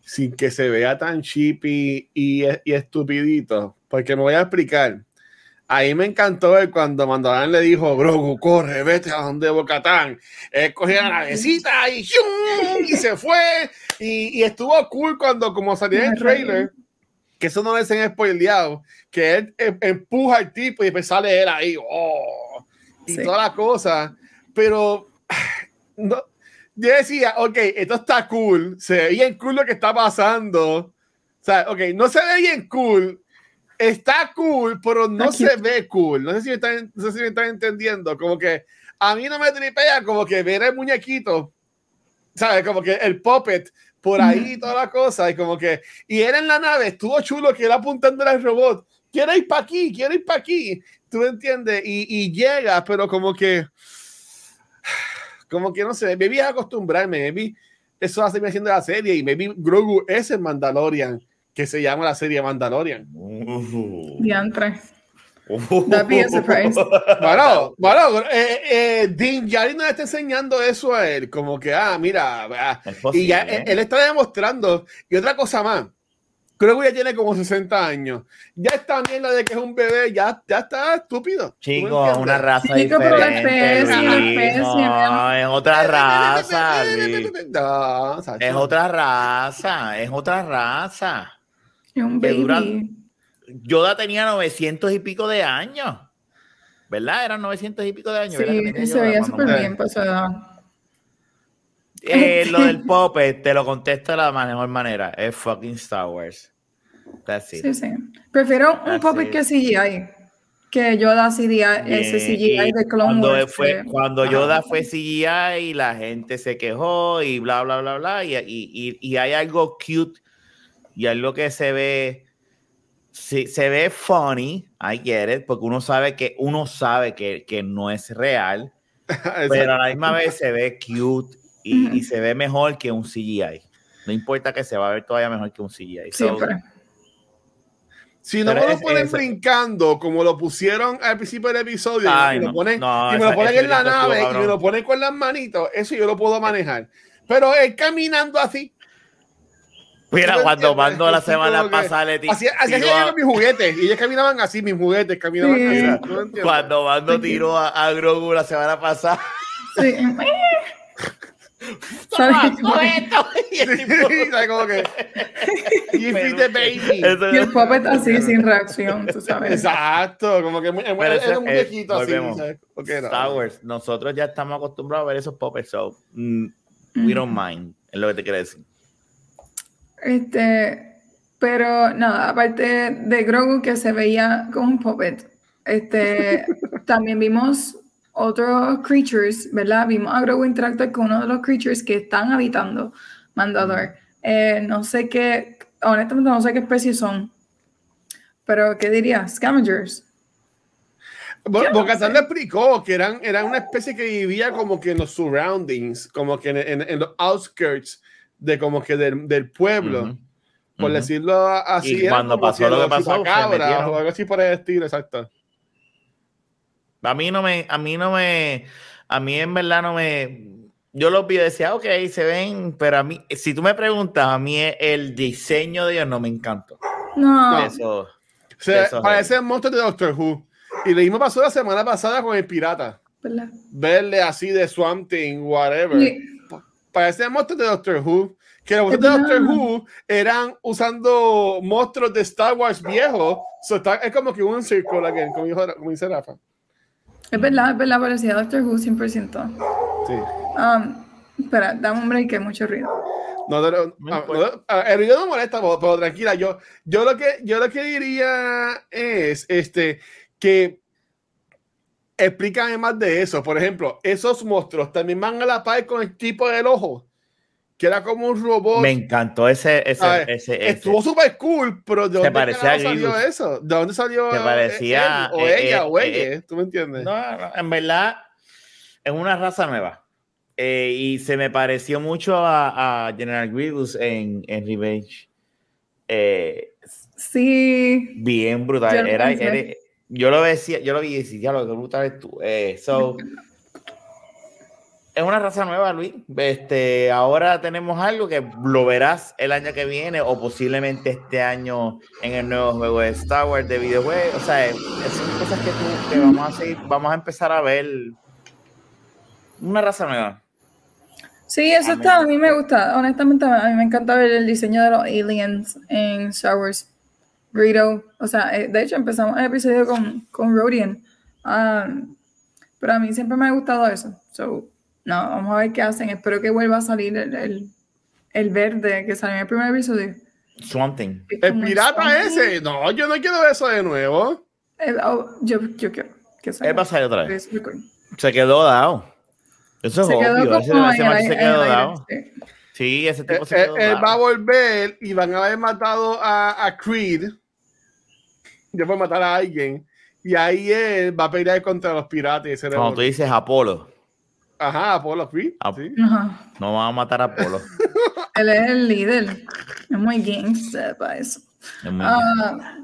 sin que se vea tan chippy y, y estupidito? Porque me voy a explicar. Ahí me encantó cuando Mandalorian le dijo, Grogu, corre, vete a donde Bocatán. Él cogió la navecita y, y se fue. Y, y, estuvo cool cuando, como salía el trailer, que eso no les han spoileado, que él em, empuja al tipo y después sale él ahí, oh, y toda la cosa. Pero no, yo decía, ok, esto está cool, se ve bien cool lo que está pasando. O sea, ok, no se ve bien cool, está cool, pero no se ve cool. No sé, si me están, no sé si me están entendiendo. Como que a mí no me tripea como que ver el muñequito, ¿sabes? Como que el puppet por ahí y toda la cosa. Y como que, y era en la nave, estuvo chulo que era apuntando al robot. Quiero ir para aquí, quiero ir para aquí. ¿Tú me entiendes? Y, y, llega, pero como que, como que no sé, me vi a acostumbrarme, me vi, eso hace me haciendo la serie y me vi Grogu es el Mandalorian que se llama la serie Mandalorian. Uh. Diantre. Uh. That'd be a surprise. Bueno, bueno, eh, eh, Dean Yari nos está enseñando eso a él, como que, ah, mira, ah, y ya ¿eh? él, está demostrando. Y otra cosa más, creo que ya tiene como 60 años. Ya está bien la de que es un bebé, ya, ya está estúpido. Chico, una raza Chico, diferente. la especie, la especie. No, es otra raza. es otra raza, es otra raza. Un que baby. duran- Yoda tenía 900 y pico de años. ¿Verdad? Eran 900 y pico de años. Sí, se veía súper bien edad. Eh, lo del Puppet, te lo contesto de la mejor manera. Es fucking Star Wars. That's it. Sí, sí. Prefiero un That's puppet it. que CGI. Que Yoda CGI, ese CGI y de Clone cuando Wars. fue, que- cuando fue CGI y la gente se quejó y bla bla bla bla y, y, y- y hay algo cute y algo que se ve sí, se ve funny I get it porque uno sabe que uno sabe que, que no es real [laughs] pero a la misma vez se ve cute y, y Ujú. se ve mejor que un CGI no importa que se va a ver todavía mejor que un CGI So, Siempre. Si no me lo ponen es- brincando, como lo pusieron al principio del episodio, Ay, y, me lo no. ponen, No, y me esa- lo ponen en la nave y cabrón. me lo ponen con las manitos, eso yo lo puedo manejar. Pero él caminando así, mira ¿Tú cuando mando la semana pasada le ti- así, así tiró a- mis juguetes, y ellos caminaban así, mis juguetes caminaban Sí. así. ¿tú? Cuando Mando tiró a, a Grogu la semana pasada. Sí. [laughs] [laughs] ¿Sabes? [laughs] Y el tipo-. Como que, you feed the baby. Eso- Y el puppet así, sin reacción, tú sabes. Exacto, como que ese- un muñequito así. ¿sabes? Ok, no. Star Wars, nosotros ya estamos acostumbrados a ver esos puppets, so mm, we don't mind, es lo que te quiero decir. Este, pero nada, aparte de Grogu que se veía como un puppet, este, [laughs] también vimos otros creatures, ¿verdad? Vimos a Grogu interactuar con uno de los creatures que están habitando Mandalore. Eh, no sé qué, honestamente no sé qué especie son, pero ¿qué dirías? Scavengers. Bo- Yo no Bo-Katan sé. le explicó que eran, eran una especie que vivía como que en los surroundings, como que en, en- en los outskirts de como que del, del pueblo, por decirlo así. Y cuando pasó lo que pasó, se metieron. o algo así por el estilo, exacto. A mí no me, a mí no me, a mí en verdad no me, yo los vi y decía, ok, se ven, pero a mí, si tú me preguntas, a mí el diseño de ellos no me encantó. No, Eso, O sea, Eso es parecen monstruos de Doctor Who. Y lo mismo pasó la semana pasada con el pirata. ¿verdad? Verle así de Swamp Thing, whatever. Y- Parecen monstruos de Doctor Who. Que los monstruos de Doctor. Who eran usando monstruos de Star Wars viejos. So, está- es como que un círculo, again, como, dijo, como dice Rafa. Es verdad, es verdad, parecía Doctor Who 100%. Sí. Um, espera, dame un break que hay mucho ruido. No, no, no, No ah, ah, el ruido no molesta, pero, pero tranquila, yo, yo, lo que, yo lo que diría es este, que explícame más de eso. Por ejemplo, esos monstruos también van a la par con el tipo del ojo, que era como un robot. me encantó ese, ese, ese, ese. Estuvo súper cool, pero ¿de dónde parecía a salió eso? ¿De dónde salió eh, parecía, él, o eh, ella eh, o eh, ella? ¿Tú me entiendes? No, no, en verdad es una raza nueva. Eh, y se me pareció mucho a, a General Grievous en, en Revenge. Eh, Sí, bien Yo brutal. lo Era, era- yo lo decía, yo lo vi y decía, lo que brutal es tú. Eh, so, [laughs] es una raza nueva, Luis. Este, ahora tenemos algo que lo verás el año que viene o posiblemente este año en el nuevo juego de Star Wars de videojuegos. O sea, es- son cosas que, tú- que vamos a seguir, vamos a empezar a ver una raza nueva. sí, eso A mí está, a mí me gusta. Honestamente, a mí me encanta ver el diseño de los aliens en Star Wars. Greedo, o sea, eh, de hecho empezamos el episodio con, con Rodian. Um, pero a mí siempre me ha gustado eso. So, no, vamos a ver qué hacen. Espero que vuelva a salir el, el, el verde que salió en el primer episodio. Swamp Thing. El pirata ese, no, yo no quiero ver eso de nuevo. Eh, oh, yo, yo quiero que salga. Él va a salir otra vez. Se quedó dado. Eso es Se quedó obvio. Ese, ese aire- se quedó aire, dado. sí. Sí, ese Él, tipo se quedó él dado. va a volver y van a haber matado a, a Creed. Ya por matar a alguien. Y ahí él va a pelear contra los piratas. y ese Cuando tú dices Apolo, Ajá, Apolo Creed. Ah. sí. Ajá. no van a matar a Apolo. [laughs] Él es el líder. Es muy gangster para eso. Es muy- Ah,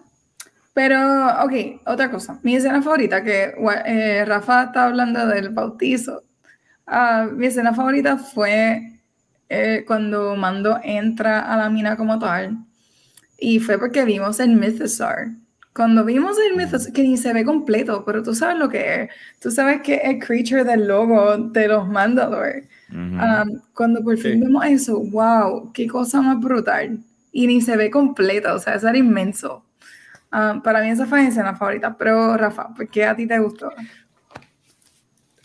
pero, ok, otra cosa. Mi escena favorita, que eh, Rafa está hablando del bautizo. Ah, mi escena favorita fue eh, cuando Mando entra a la mina como tal. Y fue porque vimos el Mythosaur. Cuando vimos el Mythosaur, que ni se ve completo, pero tú sabes lo que es. Tú sabes que es el creature del logo de los Mandalore. Ujú. Um, cuando por fin Sí. vemos eso, wow, qué cosa más brutal. y ni se ve completa, o sea, eso era inmenso. Ah, para mí esa fue mi escena favorita, pero Rafa, ¿por qué a ti te gustó?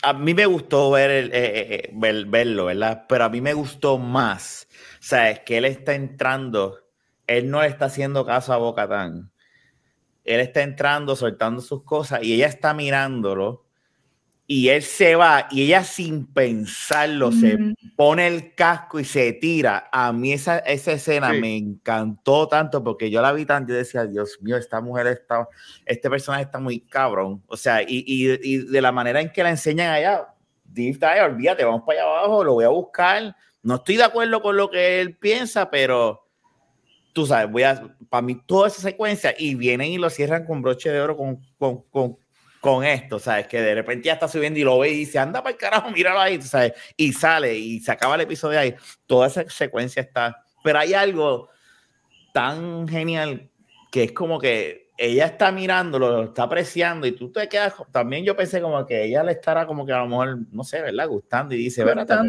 A mí me gustó ver, el, eh, eh, verlo, ¿verdad? Pero a mí me gustó más, ¿sabes? Que él está entrando, él no le está haciendo caso a Bocatán. Él está entrando, soltando sus cosas y ella está mirándolo y él se va y ella sin pensarlo se pone el casco y se tira. A mí esa, esa escena me encantó tanto porque yo la vi tanto y decía, Dios mío, esta mujer está, este personaje está muy cabrón. O sea, y, y, y de la manera en que la enseñan allá, Deep olvídate, vamos para allá abajo, lo voy a buscar. No estoy de acuerdo con lo que él piensa, pero tú sabes, voy a, para mí toda esa secuencia y vienen y lo cierran con broche de oro con, con, con con esto, ¿sabes? Que de repente ya está subiendo y lo ve y dice, anda para el carajo, míralo ahí, ¿sabes? Y sale y se acaba el episodio ahí. Toda esa secuencia está. Pero hay algo tan genial que es como que ella está mirándolo, lo está apreciando y tú te quedas. También yo pensé como que ella le estará como que a lo mejor, no sé, ¿verdad? Gustando y dice, ¿verdad?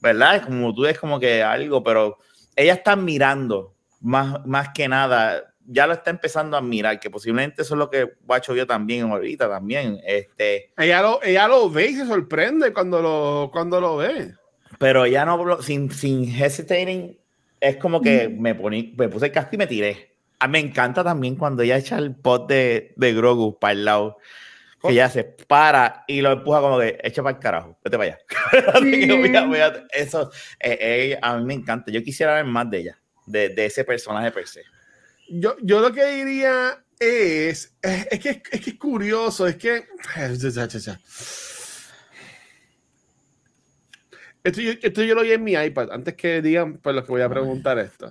¿verdad? Es como tú ves como que algo, pero ella está mirando más, más que nada ya lo está empezando a admirar, que posiblemente eso es lo que Guacho vio también ahorita también. Este, ella, lo, ella lo ve y se sorprende cuando lo, cuando lo ve. Pero ya no, sin, sin hesitating, es como que me, poní, me puse el casco y me tiré. Ah, me encanta también cuando ella echa el pot de, de Grogu para el lado. Que ella se para y lo empuja como que echa para el carajo, vete para allá. [laughs] eso eh, a mí me encanta. Yo quisiera ver más de ella, de, de ese personaje per se. Yo, yo lo que diría es, es, que, es que es curioso, es que... Esto yo, esto yo lo vi en mi iPad, antes que digan pues lo que voy a preguntar esto.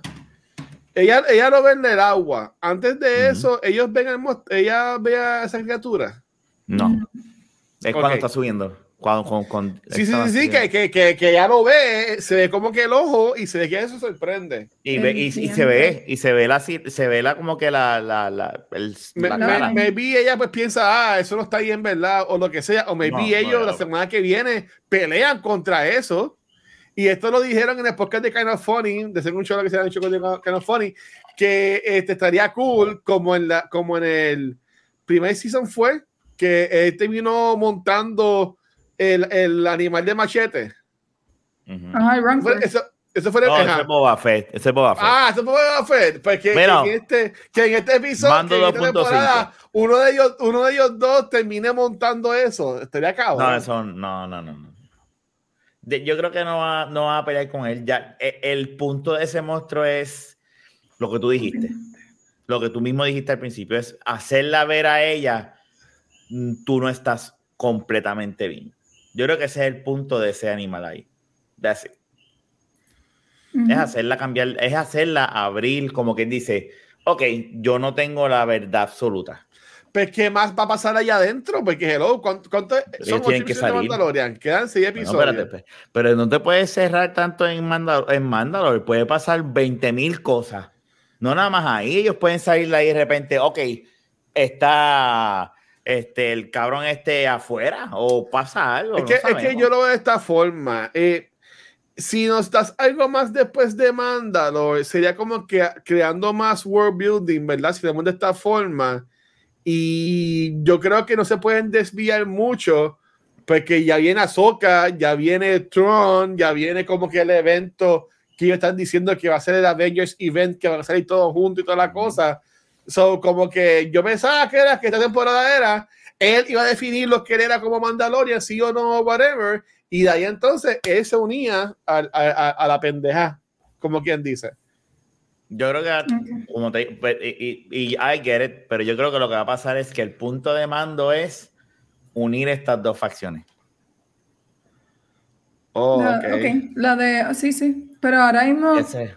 Ella, ella lo ve en el agua. Antes de eso, ellos ven el, ella ve a esa criatura. No. Es cuando está subiendo. Cuando, con, sí, sí, sí, que, que, que, que, ya lo ve, se ve como que el ojo y se ve que eso sorprende. Y, ve, y, y, se ve, y se ve la, se ve la como que la, la, la, el, me, la maybe ella pues piensa, ah, eso no está bien, ¿verdad? O lo que sea, o maybe ellos la semana que viene pelean contra eso. Y esto lo dijeron en el podcast de Kind of Funny, de ser un show que se ha hecho con Kind of Funny, que este, estaría cool como en, la, como en el primer season fue, que este vino montando el, el animal de machete. Ajá, el Eso, eso fue el, no, ese es Boba Fett. Ese es Boba Fett. Ah, ese es Boba Fett. Pues que, Bueno, que, en, este, que en este episodio, en esta temporada, uno de, ellos, uno de ellos dos termine montando eso. Estaría cabrón. No, eso no, no, no. no. De, yo creo que no va, no va a pelear con él. Ya, el, el punto de ese monstruo es lo que tú dijiste. Lo que tú mismo dijiste al principio es hacerla ver a ella, mm, tú no estás completamente bien. Yo creo que ese es el punto de ese animal ahí. De así. Es hacerla cambiar, es hacerla abrir, como quien dice, ok, yo no tengo la verdad absoluta. Pues, ¿qué más va a pasar allá adentro? Porque, hello, ¿cuánto, cuánto son tienen que salir. Quedan seis episodios. Pues, pero no te puedes cerrar tanto en Mandalor. En Mandalor puede pasar 20 mil cosas. No nada más ahí. Ellos pueden salir ahí de repente, ok, está este, el cabrón esté afuera o pasa algo. Es que, es que yo lo veo de esta forma. Eh, si nos das algo más después de Mandalore, sería como que creando más world building, ¿verdad? Si vemos de esta forma. Y yo creo que no se pueden desviar mucho, porque ya viene Ahsoka, ya viene Tron, ya viene como que el evento que ellos están diciendo que va a ser el Avengers Event, que van a salir todos juntos y toda la cosa. So, como que yo pensaba que era que esta temporada era, él iba a definir lo que era como Mandalorian, sí o no, whatever, y de ahí entonces él se unía a, a, a la pendeja, como quien dice. Yo creo que, como te, pues, y, y, I get it, pero yo creo que lo que va a pasar es que el punto de mando es unir estas dos facciones. Oh, la, okay. La de, sí, sí, pero ahora mismo. Ese.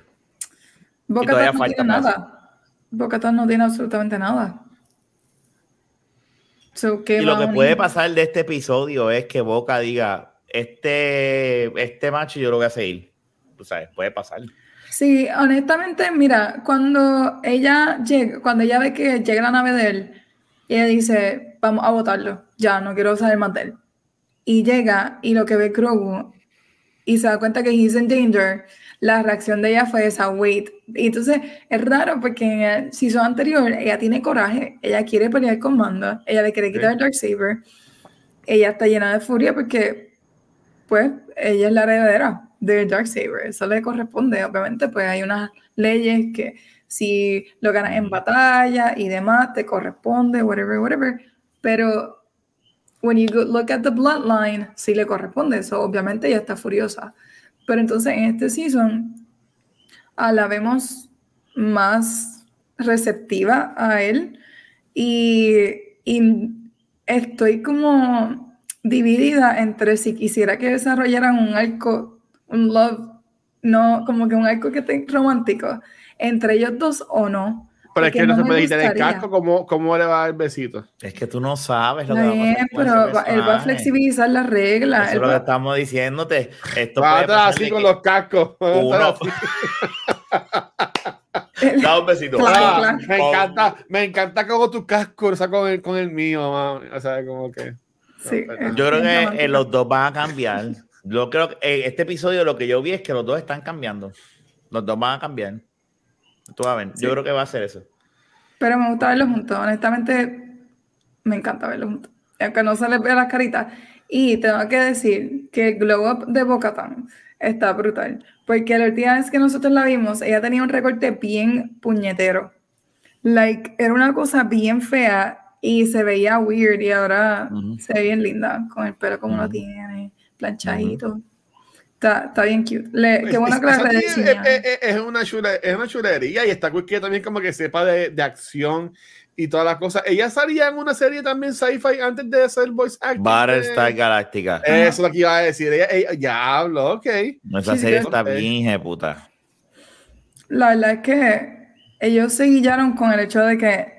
Boca no tiene nada. Bocatán no tiene absolutamente nada. y lo que puede pasar de este episodio es que Boca diga, este, este macho yo lo voy a seguir. Tú sabes, puede pasar. Sí, honestamente, mira, cuando ella llega, cuando ella ve que llega la nave de él, ella dice, vamos a votarlo, ya, no quiero saber más de él. Y llega y lo que ve Grogu, y se da cuenta que he's in danger, la reacción de ella fue esa, wait. Y entonces es raro porque en el season anterior ella tiene coraje, ella quiere pelear con Manda, ella le quiere quitar el Darksaber, ella está llena de furia porque, pues, ella es la heredera del Darksaber, eso le corresponde, obviamente, pues hay unas leyes que si lo ganas en batalla y demás, te corresponde, whatever, whatever, pero when you look at the bloodline, sí le corresponde eso, obviamente ella está furiosa. Pero entonces en este season a la vemos más receptiva a él y, y, estoy como dividida entre si quisiera que desarrollaran un arco, un love, no como que un arco que esté romántico entre ellos dos o no. Pero es que no, se puede quitar el casco, ¿cómo, ¿cómo, le va el besito? Es que tú no sabes lo que va a pasar pero él va a flexibilizar las reglas. Eso es lo que estamos diciéndote. Esto va a estar así con los cascos. Uno... [laughs] da un besito. Ah, me, encanta, me encanta como tu casco o sea, con, el, con el mío, mami. O sea, como que... Sí, yo creo que eh, los dos van a cambiar. Yo creo que eh, este episodio lo que yo vi es que los dos están cambiando. Los dos van a cambiar. Tú vas a ver. Yo creo que va a ser eso. Pero me gusta verlos juntos. Honestamente, me encanta verlos juntos. Aunque no se les vea las caritas. Y tengo que decir que el glow up de Bocatan está brutal. Porque la última vez que nosotros la vimos, ella tenía un recorte bien puñetero. Like, era una cosa bien fea y se veía weird y ahora se ve bien linda con el pelo como lo tiene, planchadito. Está, está, bien cute. Le, qué bueno que la es, es, es, una chula, es una chulería y está cool que también como que sepa de, de, acción y todas las cosas. Ella salía en una serie también sci-fi antes de ser voice actor. Battlestar Galáctica. Eso es lo que iba a decir. Ella, ella ya habló, ok. Esa sí, serie sí, está okay. bien puta. La verdad es que ellos se guiaron con el hecho de que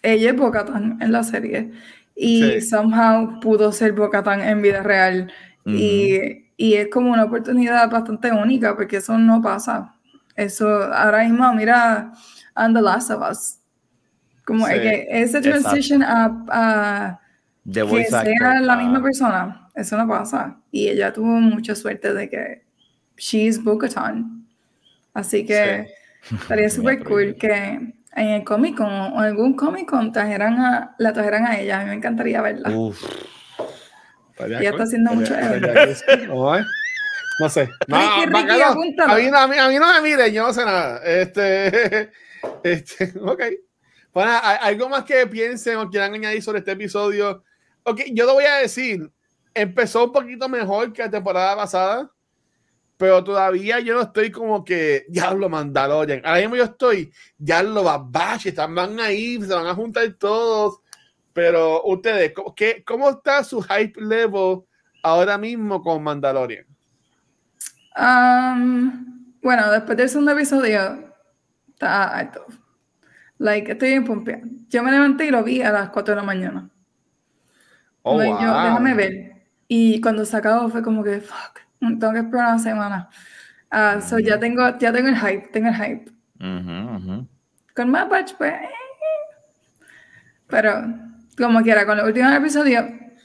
ella es Bocatan en la serie y sí. somehow pudo ser Bocatan en vida real. Y y es como una oportunidad bastante única porque eso no pasa. Eso ahora mismo, mira, And the Last of Us. Como sí, que ese transition a, a que sea actor, la misma uh, persona, eso no pasa. Y ella tuvo mucha suerte de que she's Bo-Katan. Así que sí. estaría [laughs] súper cool que en el Comic Con o en algún Comic Con trajeran a, la trajeran a ella. A mí me encantaría verla. Uf. Ella está haciendo mucho No sé. [laughs] No, Ricky, Ricky, a, mí, a, mí, a, mí, no me miren, yo no sé nada. Este, [laughs] este, ok. Bueno, algo más que piensen o quieran añadir sobre este episodio. Ok, yo lo voy a decir. Empezó un poquito mejor que la temporada pasada, pero todavía yo no estoy como que ya lo Mandalorian. Ahora mismo yo estoy, ya lo Babashi, están van ahí, se van a juntar todos pero ustedes, ¿qué, ¿cómo está su hype level ahora mismo con Mandalorian? Um, bueno, después del segundo episodio, está alto. Like, estoy en pompeada. Yo me levanté y lo vi a las 4 de la mañana. Oh, like, wow. yo, déjame ver. Y cuando se acabó fue como que, fuck, tengo que esperar una semana. Uh, so ya tengo, ya tengo el hype, tengo el hype. Uh -huh, uh -huh. Con más batch, pues. Pero como quiera, con los últimos episodios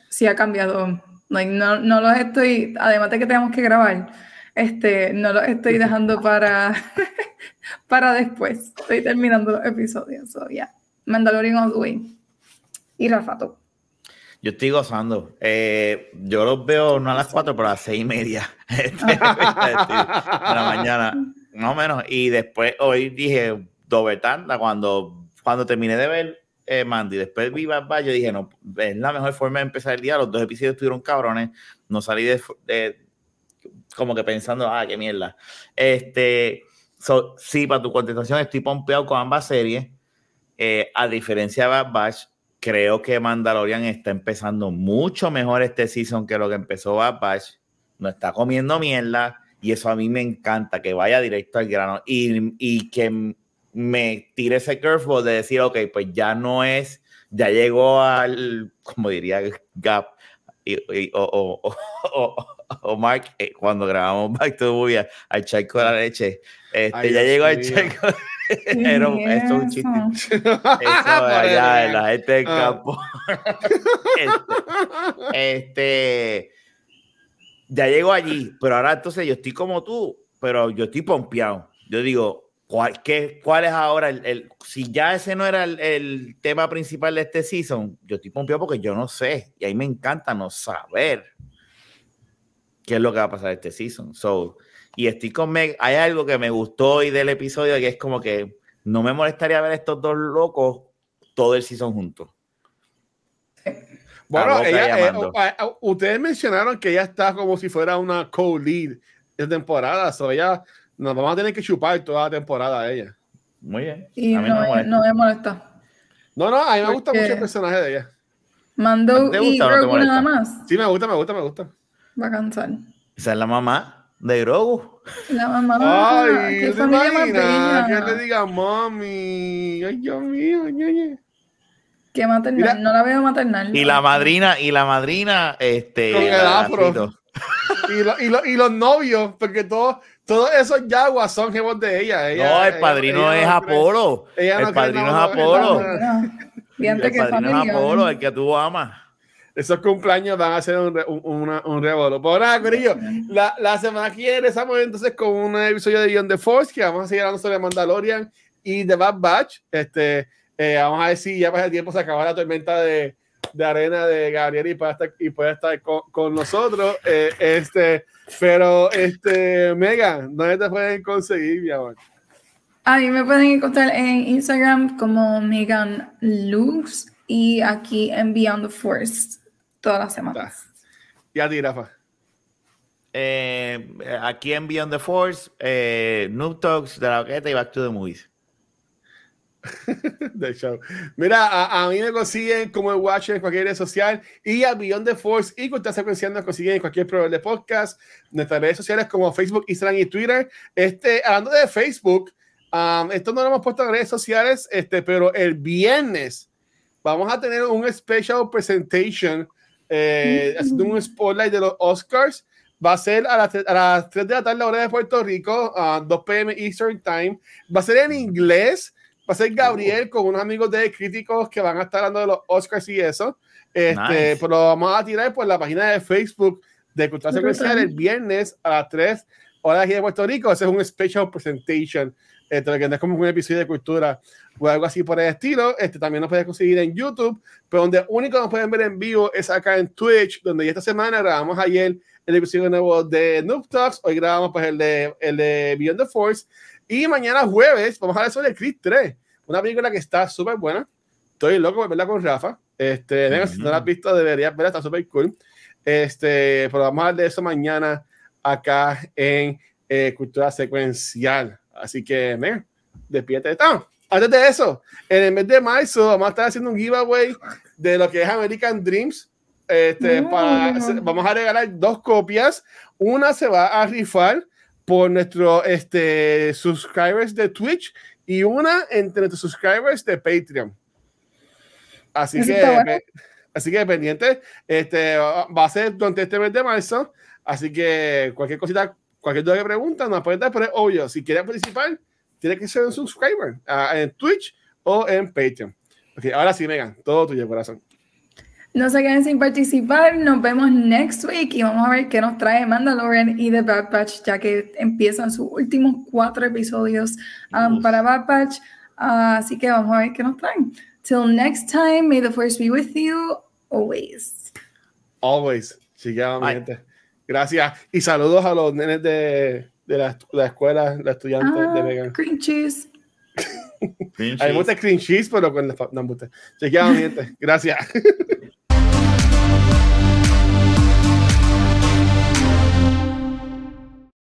sí ha cambiado. Like, no, no los estoy, además de que tenemos que grabar, este, no los estoy dejando para, [laughs] para después. Estoy terminando los episodios. So, yeah. Mandalorian all the way. Y Rafato. Yo estoy gozando. Eh, yo los veo no a las 4, pero a las 6 y media [laughs] este, [laughs] de la mañana, más o menos. Y después hoy dije, doble tanda, cuando, cuando terminé de ver eh, Mandy, después vi Bad Bad, yo dije, no, es la mejor forma de empezar el día, los dos episodios estuvieron cabrones, no salí de, de como que pensando, ah, qué mierda. Este, so, sí, para tu contestación, estoy pompeado con ambas series, eh, a diferencia de Bad Batch, creo que Mandalorian está empezando mucho mejor este season que lo que empezó Bad Batch, no está comiendo mierda, y eso a mí me encanta, que vaya directo al grano, y, y que me tiré ese curveball de decir, ok, pues ya no es, ya llegó al, como diría Gap, y, y, o, o, o, o, Mark, eh, cuando grabamos Back to the Movie, al charco de la leche, este, Ay, ya llegó al charco. Pero esto es un chiste. [laughs] Eso allá en la gente del campo. este, este ya llego allí, pero ahora entonces yo estoy como tú, pero yo estoy pompeado. Yo digo, ¿cuál, qué, cuál es ahora el, el, Si ya ese no era el, el, tema principal de este season, yo estoy pompeado porque yo no sé. Y ahí me encanta no saber qué es lo que va a pasar este season. So, y estoy con Meg. Hay algo que me gustó hoy del episodio que es como que no me molestaría ver estos dos locos todo el season juntos. Bueno, ella, eh, ustedes mencionaron que ella está como si fuera una co-lead de temporada, o ella nos vamos a tener que chupar toda la temporada a ella. Muy bien. Y no, me no, me molesta. No, no, a mí me gusta mucho el personaje de ella. Mando y Grogu nada más. Sí, me gusta, me gusta, me gusta. Va a cansar. Esa es la mamá de Grogu. La mamá. Ay, qué familia más bella. Que le diga mami. Ay, Dios mío, ñoñe. Que maternal, no la veo maternal. Y la madrina, y la madrina, este. Con el afro. y, y, y, los novios, porque todos, todos esos yaguas son jefos de ella. ella no, el padrino es Apolo. el padrino es Apolo. El padrino es Apolo, el que tú amas. Esos cumpleaños van a ser un, un, un, revolo. Por nada, Corillo, la, la semana que viene estamos entonces con un episodio de Beyond the Force que vamos a seguir hablando sobre Mandalorian y The Bad Batch. Este, eh, vamos a ver si ya pasa el tiempo se acaba la tormenta de, de arena de Gabriel y puede estar, y puede estar con, con nosotros. Eh, este, pero, este, Megan, ¿dónde te pueden conseguir, mi amor? A mí me pueden encontrar en Instagram como Megan Lux y aquí en Beyond the Force todas las semanas. ¿Y a ti, Rafa? Eh, aquí en Beyond the Force, eh, Noob Talks de la Oqueta y Back to the Movies. [laughs] de show. Mira, a, mí me consiguen como el Watcher en cualquier red social y a Beyond the Force y con esta secuencia nos consiguen en cualquier proveedor de podcast, nuestras redes sociales como Facebook, Instagram y Twitter. Este, hablando de Facebook, um, esto no lo hemos puesto en redes sociales, este, pero el viernes vamos a tener un special presentation eh, mm. [laughs] haciendo un spotlight de los Oscars. Va a ser a las, a las 3 de la tarde, hora de Puerto Rico, a 2 p.m. Eastern Time. Va a ser en inglés va a ser Gabriel con unos amigos de críticos que van a estar hablando de los Oscars y eso. Este, Pero lo vamos a tirar por la página de Facebook de Cultura Secuencial el viernes a las 3 horas aquí de Puerto Rico. Ese es un special presentation. Este, que no es como un episodio de cultura o algo así por el estilo. Este, también nos puedes conseguir en YouTube, pero donde único nos pueden ver en vivo es acá en Twitch, donde ya esta semana grabamos ayer el episodio nuevo de Noob Talks. Hoy grabamos pues el de, el de Beyond the Force. Y mañana jueves vamos a hablar sobre Creed 3, una película que está súper buena. Estoy loco de verla con Rafa. Este, venga, si no la has visto, deberías verla, está súper cool. Este, pero vamos a hablar de eso mañana acá en eh, Cultura Secuencial. Así que, venga, despídete. Ah, antes de eso, en el mes de marzo vamos a estar haciendo un giveaway de lo que es American Dreams. Este, para, vamos a regalar dos copias. Una se va a rifar por nuestros este, subscribers de Twitch y una entre nuestros subscribers de Patreon. Así que, así que pendiente, este, va a ser durante este mes de marzo. Así que cualquier cosita, cualquier duda que pregunta, nos pueden dar, pero es obvio, si quieren participar, tiene que ser un subscriber uh, en Twitch o en Patreon. Okay, ahora sí, Megan, todo tuyo, corazón. No se queden sin participar. Nos vemos next week y vamos a ver qué nos trae Mandalorian y The Bad Batch, ya que empiezan sus últimos cuatro episodios um, para Bad Batch. Uh, así que vamos a ver qué nos traen. Till next time, may the force be with you always. Always. gente. Gracias. Y saludos a los nenes de, de la, la, escuela, la estudiante de Vegan. Green cheese. Hay muchos green cheese, pero con la. No, gente. Gracias. [laughs]